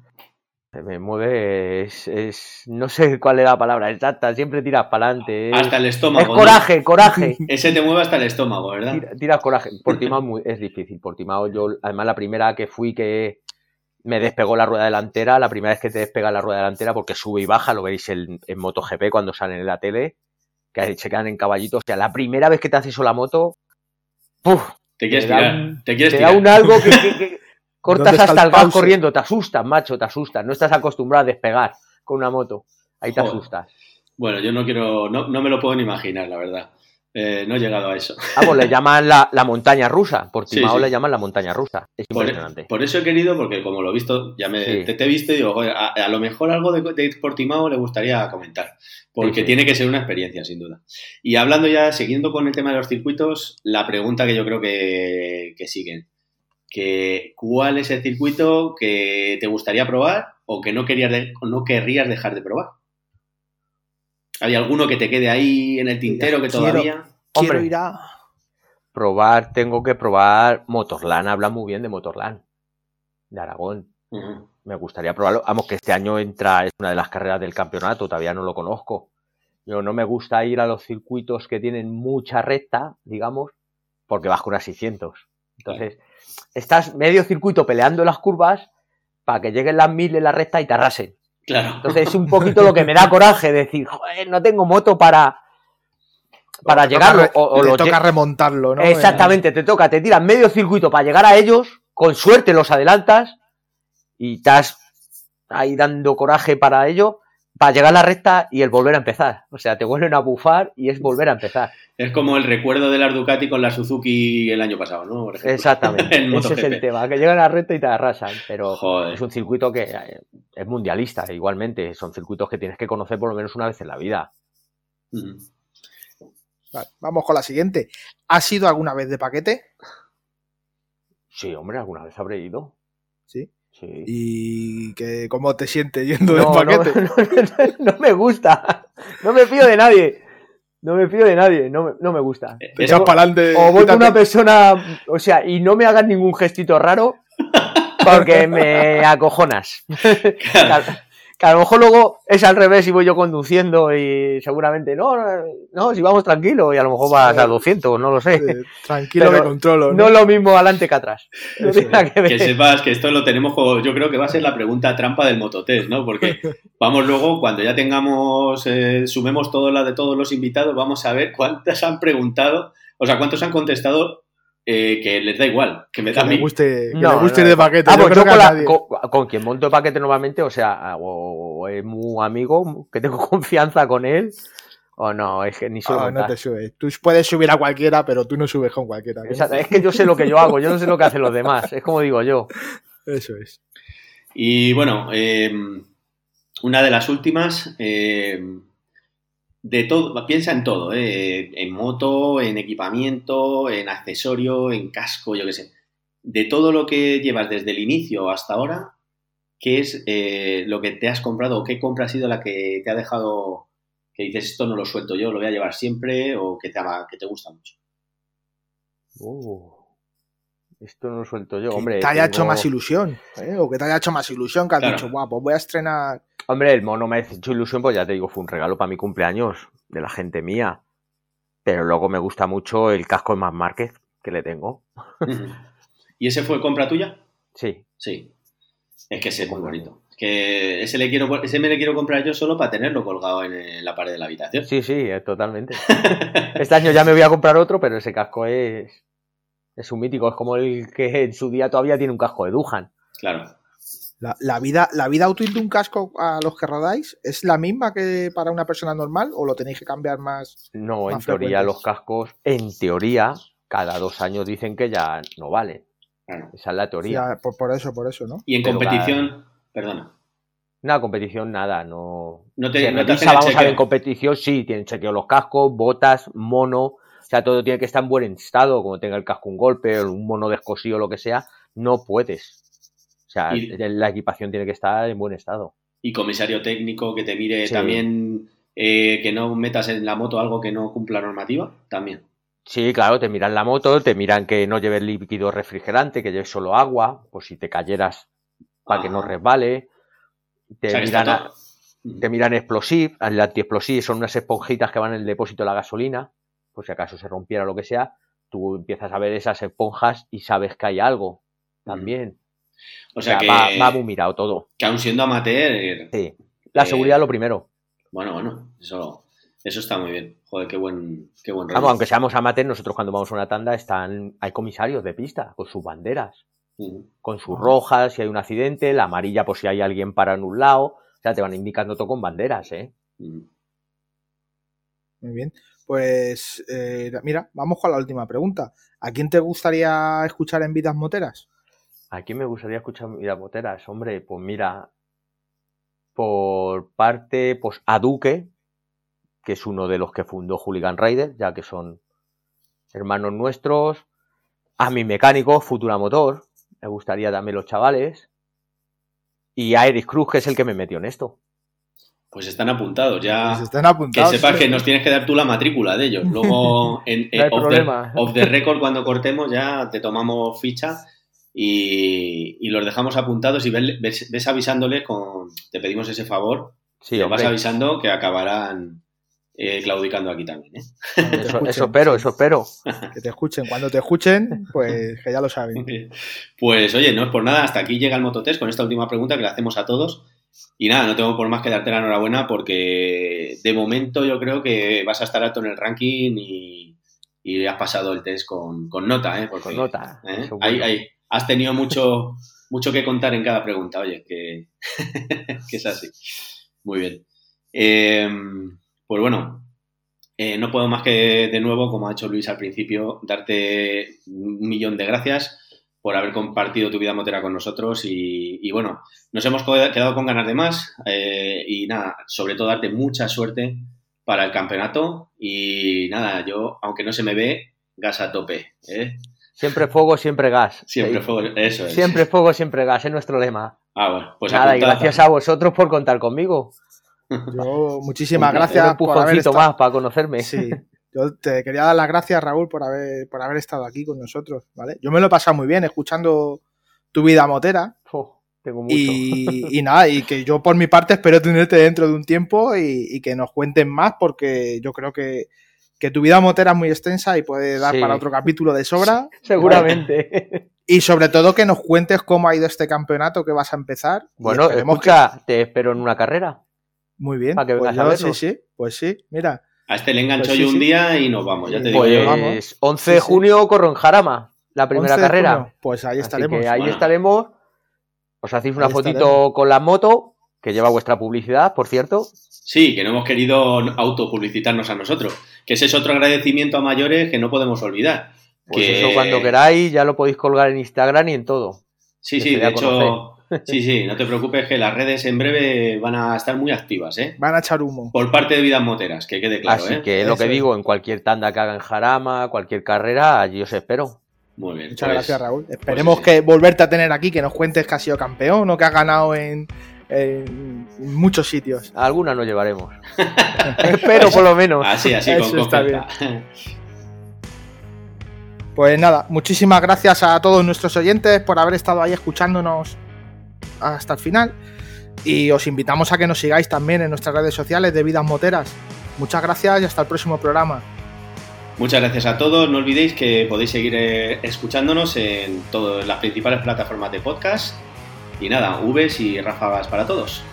Speaker 3: Me mueve, es, es- no sé cuál es la palabra exacta, siempre tiras para adelante.
Speaker 1: Hasta el
Speaker 3: Es
Speaker 1: estómago. ¿no?
Speaker 3: coraje, coraje.
Speaker 1: Ese te mueve hasta el estómago, ¿verdad?
Speaker 3: Tira- tiras coraje. Portimao muy- es difícil. Portimao, yo, además, la primera que fui que me despegó la rueda delantera, la primera vez que te despega la rueda delantera, porque sube y baja, lo veis en, en MotoGP cuando salen en la tele, que se quedan en caballitos. O sea, la primera vez que te haces eso la moto, ¡puf!
Speaker 1: Te quieres
Speaker 3: te da
Speaker 1: tirar.
Speaker 3: un-
Speaker 1: te quieres
Speaker 3: te da un algo que, que- que cortas
Speaker 2: ¿Dónde está
Speaker 3: hasta
Speaker 2: el
Speaker 3: gas corriendo, te asustas, macho, te asustas. No estás acostumbrado a despegar con una moto. Ahí te
Speaker 1: Joder.
Speaker 3: asustas.
Speaker 1: Bueno, yo no quiero, no, no me lo puedo ni imaginar, la verdad. Eh, no he llegado a eso.
Speaker 3: Vamos, le llaman la, la montaña rusa. Portimao
Speaker 1: Sí, sí.
Speaker 3: le llaman la montaña rusa. Es
Speaker 1: Por,
Speaker 3: impresionante.
Speaker 1: por eso he querido, porque como lo he visto, ya me,
Speaker 3: Sí.
Speaker 1: te, te he visto y digo, joder, a, a lo mejor algo de, de Portimao le gustaría comentar, porque tiene que ser una experiencia, sin duda. Y hablando ya, siguiendo con el tema de los circuitos, la pregunta que yo creo que, que siguen, que ¿cuál es el circuito que te gustaría probar o que no, querías de- no querrías dejar de probar? ¿Hay alguno que te quede ahí en el tintero que
Speaker 2: Quiero-
Speaker 1: todavía...
Speaker 2: Quiero
Speaker 3: Hombre.
Speaker 2: ir a.
Speaker 3: probar, tengo que probar Motorland, habla muy bien de Motorland, de Aragón. Me gustaría probarlo. Vamos, que este año entra, es una de las carreras del campeonato, todavía no lo conozco. Yo no me gusta ir a los circuitos que tienen mucha recta, digamos, porque vas con unas 600. Entonces, estás medio circuito peleando las curvas para que lleguen las mil en la recta y te arrasen.
Speaker 1: Claro.
Speaker 3: Entonces, es un poquito lo que me da coraje decir, joder, no tengo moto para, para llegarlo. o- o
Speaker 2: te
Speaker 3: lo
Speaker 2: toca
Speaker 3: lle-
Speaker 2: remontarlo, ¿no?
Speaker 3: Exactamente, te toca, te tiras medio circuito para llegar a ellos, con suerte los adelantas y estás ahí dando coraje para ello, para llegar a la recta y el volver a empezar. O sea, te vuelven a bufar y es volver a empezar.
Speaker 1: Es como el recuerdo de la Ducati con la Suzuki el año pasado, ¿no? Por ejemplo.
Speaker 3: Exactamente,
Speaker 1: En
Speaker 3: ese es el tema, que llegan a la recta y te arrasan, pero
Speaker 1: Joder.
Speaker 3: es un circuito que eh, es mundialista igualmente, son circuitos que tienes que conocer por lo menos una vez en la vida.
Speaker 2: Vale, vamos con la siguiente. ¿Has ido alguna vez de paquete?
Speaker 3: Sí, hombre, alguna vez habré ido.
Speaker 2: Sí.
Speaker 3: Sí.
Speaker 2: ¿Y que, cómo te sientes yendo de
Speaker 3: No, no,
Speaker 2: paquete?
Speaker 3: no, no me gusta. No me fío de nadie. No me fío de nadie. No me, no me gusta.
Speaker 1: Eh,
Speaker 2: Te echas para adelante.
Speaker 3: O voy con una persona, o sea, y no me hagas ningún gestito raro porque me acojonas. A- que a lo mejor luego es al revés y voy yo conduciendo y seguramente no, no, no, si vamos tranquilo y a lo mejor vas a 200, no lo sé.
Speaker 2: Tranquilo
Speaker 3: Pero
Speaker 2: que controlo.
Speaker 3: No es lo mismo adelante que atrás. No que
Speaker 1: sepas que esto lo tenemos como, yo creo que va a ser la pregunta trampa del mototest, ¿no? Porque vamos luego, cuando ya tengamos, eh, sumemos todo la de todos los invitados, vamos a ver cuántas han preguntado, o sea, cuántos han contestado eh, que les da igual, que me da
Speaker 2: Que
Speaker 1: a mí.
Speaker 2: guste, que
Speaker 3: No,
Speaker 2: le guste
Speaker 3: no,
Speaker 2: ir de paquete.
Speaker 3: Ah,
Speaker 2: yo
Speaker 3: pues
Speaker 2: creo
Speaker 3: yo
Speaker 2: que
Speaker 3: con,
Speaker 2: a
Speaker 3: la-
Speaker 2: nadie.
Speaker 3: con- con quien monto el paquete normalmente, o sea, o, o es muy amigo, que tengo confianza con él, o no, es que ni suelo
Speaker 2: Ah, no te subes. Tú puedes subir a cualquiera, pero tú no subes con cualquiera. ¿no?
Speaker 3: Exacto, Es que yo sé lo que yo hago, yo no sé lo que hacen los demás, es como digo yo.
Speaker 2: Eso es.
Speaker 1: Y bueno, eh, una de las últimas, eh, de todo, piensa en todo, eh, en moto, en equipamiento, en accesorio, en casco, yo qué sé. De todo lo que llevas desde el inicio hasta ahora, ¿qué es eh, lo que te has comprado o qué compra ha sido la que te ha dejado que dices esto no lo suelto yo, lo voy a llevar siempre o que te, ama- que te gusta mucho?
Speaker 3: Uh, esto no lo suelto yo,
Speaker 2: Que
Speaker 3: hombre.
Speaker 2: te haya
Speaker 3: tengo-
Speaker 2: hecho más ilusión. ¿eh? O que te haya hecho más ilusión que has
Speaker 1: Claro.
Speaker 2: dicho, guau, pues voy a estrenar.
Speaker 3: Hombre, el mono me ha hecho ilusión, pues ya te digo, fue un regalo para mi cumpleaños de la gente mía. Pero luego me gusta mucho el casco de Más Márquez que le tengo.
Speaker 1: ¿Y ese fue compra tuya?
Speaker 3: Sí.
Speaker 1: Sí. Es que ese es muy bonito. Es que ese, le quiero, ese me le quiero comprar yo solo para tenerlo colgado en, la pared de la habitación.
Speaker 3: Sí, sí, eh, totalmente. Este año ya me voy a comprar otro, pero ese casco es, es un mítico. Es como el que en su día todavía tiene un casco de Dujan.
Speaker 1: Claro.
Speaker 2: La, la vida, ¿La vida útil de un casco a los que rodáis es la misma que para una persona normal o lo tenéis que cambiar más?
Speaker 3: No, en teoría los cascos, en teoría, cada dos años dicen que ya no valen.
Speaker 1: claro.
Speaker 3: Esa es la teoría.
Speaker 2: Ya, por, por eso, por eso, ¿no?
Speaker 1: Y en
Speaker 3: Pero
Speaker 1: competición, perdona,
Speaker 3: Una competición, nada, no.
Speaker 1: no te,
Speaker 3: Se
Speaker 1: no
Speaker 3: revisa, vamos a ver, en competición sí, tienen chequeo los cascos, botas, mono, o sea, todo tiene que estar en buen estado, como tenga el casco un golpe, o un mono descosido, lo que sea, no puedes. O sea,
Speaker 1: Y-
Speaker 3: la equipación tiene que estar en buen estado.
Speaker 1: Y comisario técnico que te mire
Speaker 3: Sí.
Speaker 1: también eh, que no metas en la moto algo que no cumpla normativa, también.
Speaker 3: Sí, claro, te miran la moto, te miran que no lleves líquido refrigerante, que lleves solo agua, por si te cayeras para que no resbale. Te,
Speaker 1: O sea,
Speaker 3: miran, a-
Speaker 1: todo-
Speaker 3: te miran explosive, el son unas esponjitas que van en el depósito de la gasolina, por si acaso se rompiera o lo que sea, tú empiezas a ver esas esponjas y sabes que hay algo también.
Speaker 1: O sea, que,
Speaker 3: va, va muy mirado todo.
Speaker 1: que aún siendo amateur,
Speaker 3: Sí. La
Speaker 1: Eh,
Speaker 3: seguridad lo primero.
Speaker 1: bueno, bueno, eso, eso está muy bien. Joder, qué buen, qué buen.
Speaker 3: Vamos, aunque seamos amateurs, nosotros cuando vamos a una tanda están, hay comisarios de pista con sus banderas, con sus rojas si hay un accidente, la amarilla por si hay alguien para en un lado. O sea, te van indicando todo con banderas, ¿eh?
Speaker 2: Muy bien. Pues eh, mira, vamos con la última pregunta. ¿A quién te gustaría escuchar en Vidas Moteras?
Speaker 3: ¿A quién me gustaría escuchar Mira Moteras? Hombre, pues mira, por parte, pues a Duque, que es uno de los que fundó Hooligan Rider, ya que son hermanos nuestros. A mi mecánico, Futura Motor, me gustaría también los chavales. Y a Eric Cruz, que es el que me metió en esto.
Speaker 1: Pues están apuntados, ya.
Speaker 2: Pues están
Speaker 1: Que
Speaker 2: apuntados.
Speaker 1: sepas que nos tienes que dar tú la matrícula de ellos. Luego, en,
Speaker 3: No hay
Speaker 1: off,
Speaker 3: problema.
Speaker 1: The, off the record, cuando cortemos, ya te tomamos ficha y, y los dejamos apuntados y ves, ves- ves avisándoles con. Te pedimos ese favor.
Speaker 3: Sí,
Speaker 1: te vas avisando que acabarán eh, claudicando aquí también. ¿eh?
Speaker 3: Eso,
Speaker 2: escuchen,
Speaker 3: eso espero, eso espero.
Speaker 2: Que te escuchen. Cuando te escuchen, pues que ya lo saben.
Speaker 1: Pues oye, no es por nada, hasta aquí llega el mototest con esta última pregunta que le hacemos a todos. Y nada, no tengo por más que darte la enhorabuena porque de momento yo creo que vas a estar alto en el ranking y, y has pasado el test con, con nota, ¿eh? Porque,
Speaker 3: Con nota.
Speaker 1: ¿eh?
Speaker 3: Bueno.
Speaker 1: ahí. Has tenido mucho, mucho que contar en cada pregunta, oye, que, que es así. Muy bien. Eh, pues bueno, eh, no puedo más que de nuevo, como ha hecho Luis al principio, darte un millón de gracias por haber compartido tu vida motera con nosotros y, bueno, nos hemos quedado con ganas de más eh, y nada, sobre todo darte mucha suerte para el campeonato y nada, yo, aunque no se me ve, gas a tope, ¿eh?
Speaker 3: Siempre fuego, siempre gas.
Speaker 1: Siempre
Speaker 3: Eh,
Speaker 1: fue, eso es.
Speaker 3: Siempre fuego, siempre gas, es nuestro lema.
Speaker 1: Ah, bueno, pues
Speaker 3: Nada, y gracias a vosotros por contar conmigo.
Speaker 2: Yo, muchísimas
Speaker 1: Un
Speaker 2: gracias
Speaker 3: Un
Speaker 2: por haber estado.
Speaker 3: más para conocerme.
Speaker 2: Sí. Yo te quería dar las gracias, Raúl, por haber, por haber estado aquí con nosotros, ¿vale? Yo me lo he pasado muy bien escuchando tu vida motera
Speaker 3: tengo mucho.
Speaker 2: y, y nada, y que yo por mi parte espero tenerte dentro de un tiempo y, y que nos cuenten más porque yo creo que, que tu vida motera es muy extensa y puede dar
Speaker 3: Sí.
Speaker 2: para otro capítulo de sobra.
Speaker 3: Seguramente.
Speaker 2: Y sobre todo que nos cuentes cómo ha ido este campeonato que vas a empezar.
Speaker 3: Bueno, escucha, te espero en una carrera.
Speaker 2: Muy bien.
Speaker 3: para que
Speaker 2: pues
Speaker 3: vengas a
Speaker 2: yo, sí, sí, pues sí, mira.
Speaker 1: A este le engancho
Speaker 2: Pues sí,
Speaker 1: yo un
Speaker 2: sí.
Speaker 1: día y nos vamos, ya te digo yo.
Speaker 3: Pues
Speaker 2: vamos.
Speaker 3: 11 de
Speaker 2: Sí, sí.
Speaker 3: junio corro en Jarama, la primera
Speaker 2: 11
Speaker 3: carrera.
Speaker 2: junio, Pues ahí
Speaker 3: Así
Speaker 2: estaremos.
Speaker 3: que ahí
Speaker 1: Bueno.
Speaker 3: estaremos. Os hacéis una
Speaker 2: Ahí
Speaker 3: fotito
Speaker 2: estaremos.
Speaker 3: con la moto, que lleva vuestra publicidad, por cierto.
Speaker 1: Sí, que no hemos querido autopublicitarnos a nosotros. Que ese es otro agradecimiento a mayores que no podemos olvidar.
Speaker 3: Pues
Speaker 1: Que-
Speaker 3: eso cuando queráis, ya lo podéis colgar en Instagram y en todo.
Speaker 1: Sí, sí, de hecho, sí, sí, no te preocupes que las redes en breve van a estar muy activas, ¿eh?
Speaker 2: Van a echar humo.
Speaker 1: Por parte de Vidas Moteras, que quede claro,
Speaker 3: Así
Speaker 1: ¿eh?
Speaker 3: que lo
Speaker 2: Eso
Speaker 3: que
Speaker 2: es.
Speaker 3: digo, en cualquier tanda que haga en Jarama, cualquier carrera, allí os espero.
Speaker 1: Muy bien.
Speaker 2: Muchas
Speaker 1: pues-
Speaker 2: gracias, Raúl. Esperemos
Speaker 1: sí.
Speaker 2: que volverte a tener aquí, que nos cuentes que has sido campeón o que has ganado en, en muchos sitios.
Speaker 3: Alguna nos llevaremos. espero por lo menos.
Speaker 1: Así, así,
Speaker 2: Eso
Speaker 1: con
Speaker 2: está
Speaker 1: confianza.
Speaker 2: Pues nada, muchísimas gracias a todos nuestros oyentes por haber estado ahí escuchándonos hasta el final. Y os invitamos a que nos sigáis también en nuestras redes sociales de Vidas Moteras. Muchas gracias y hasta el próximo programa.
Speaker 1: Muchas gracias a todos. No olvidéis que podéis seguir eh, escuchándonos en todas las principales plataformas de podcast. Y nada, Vs y ráfagas para todos.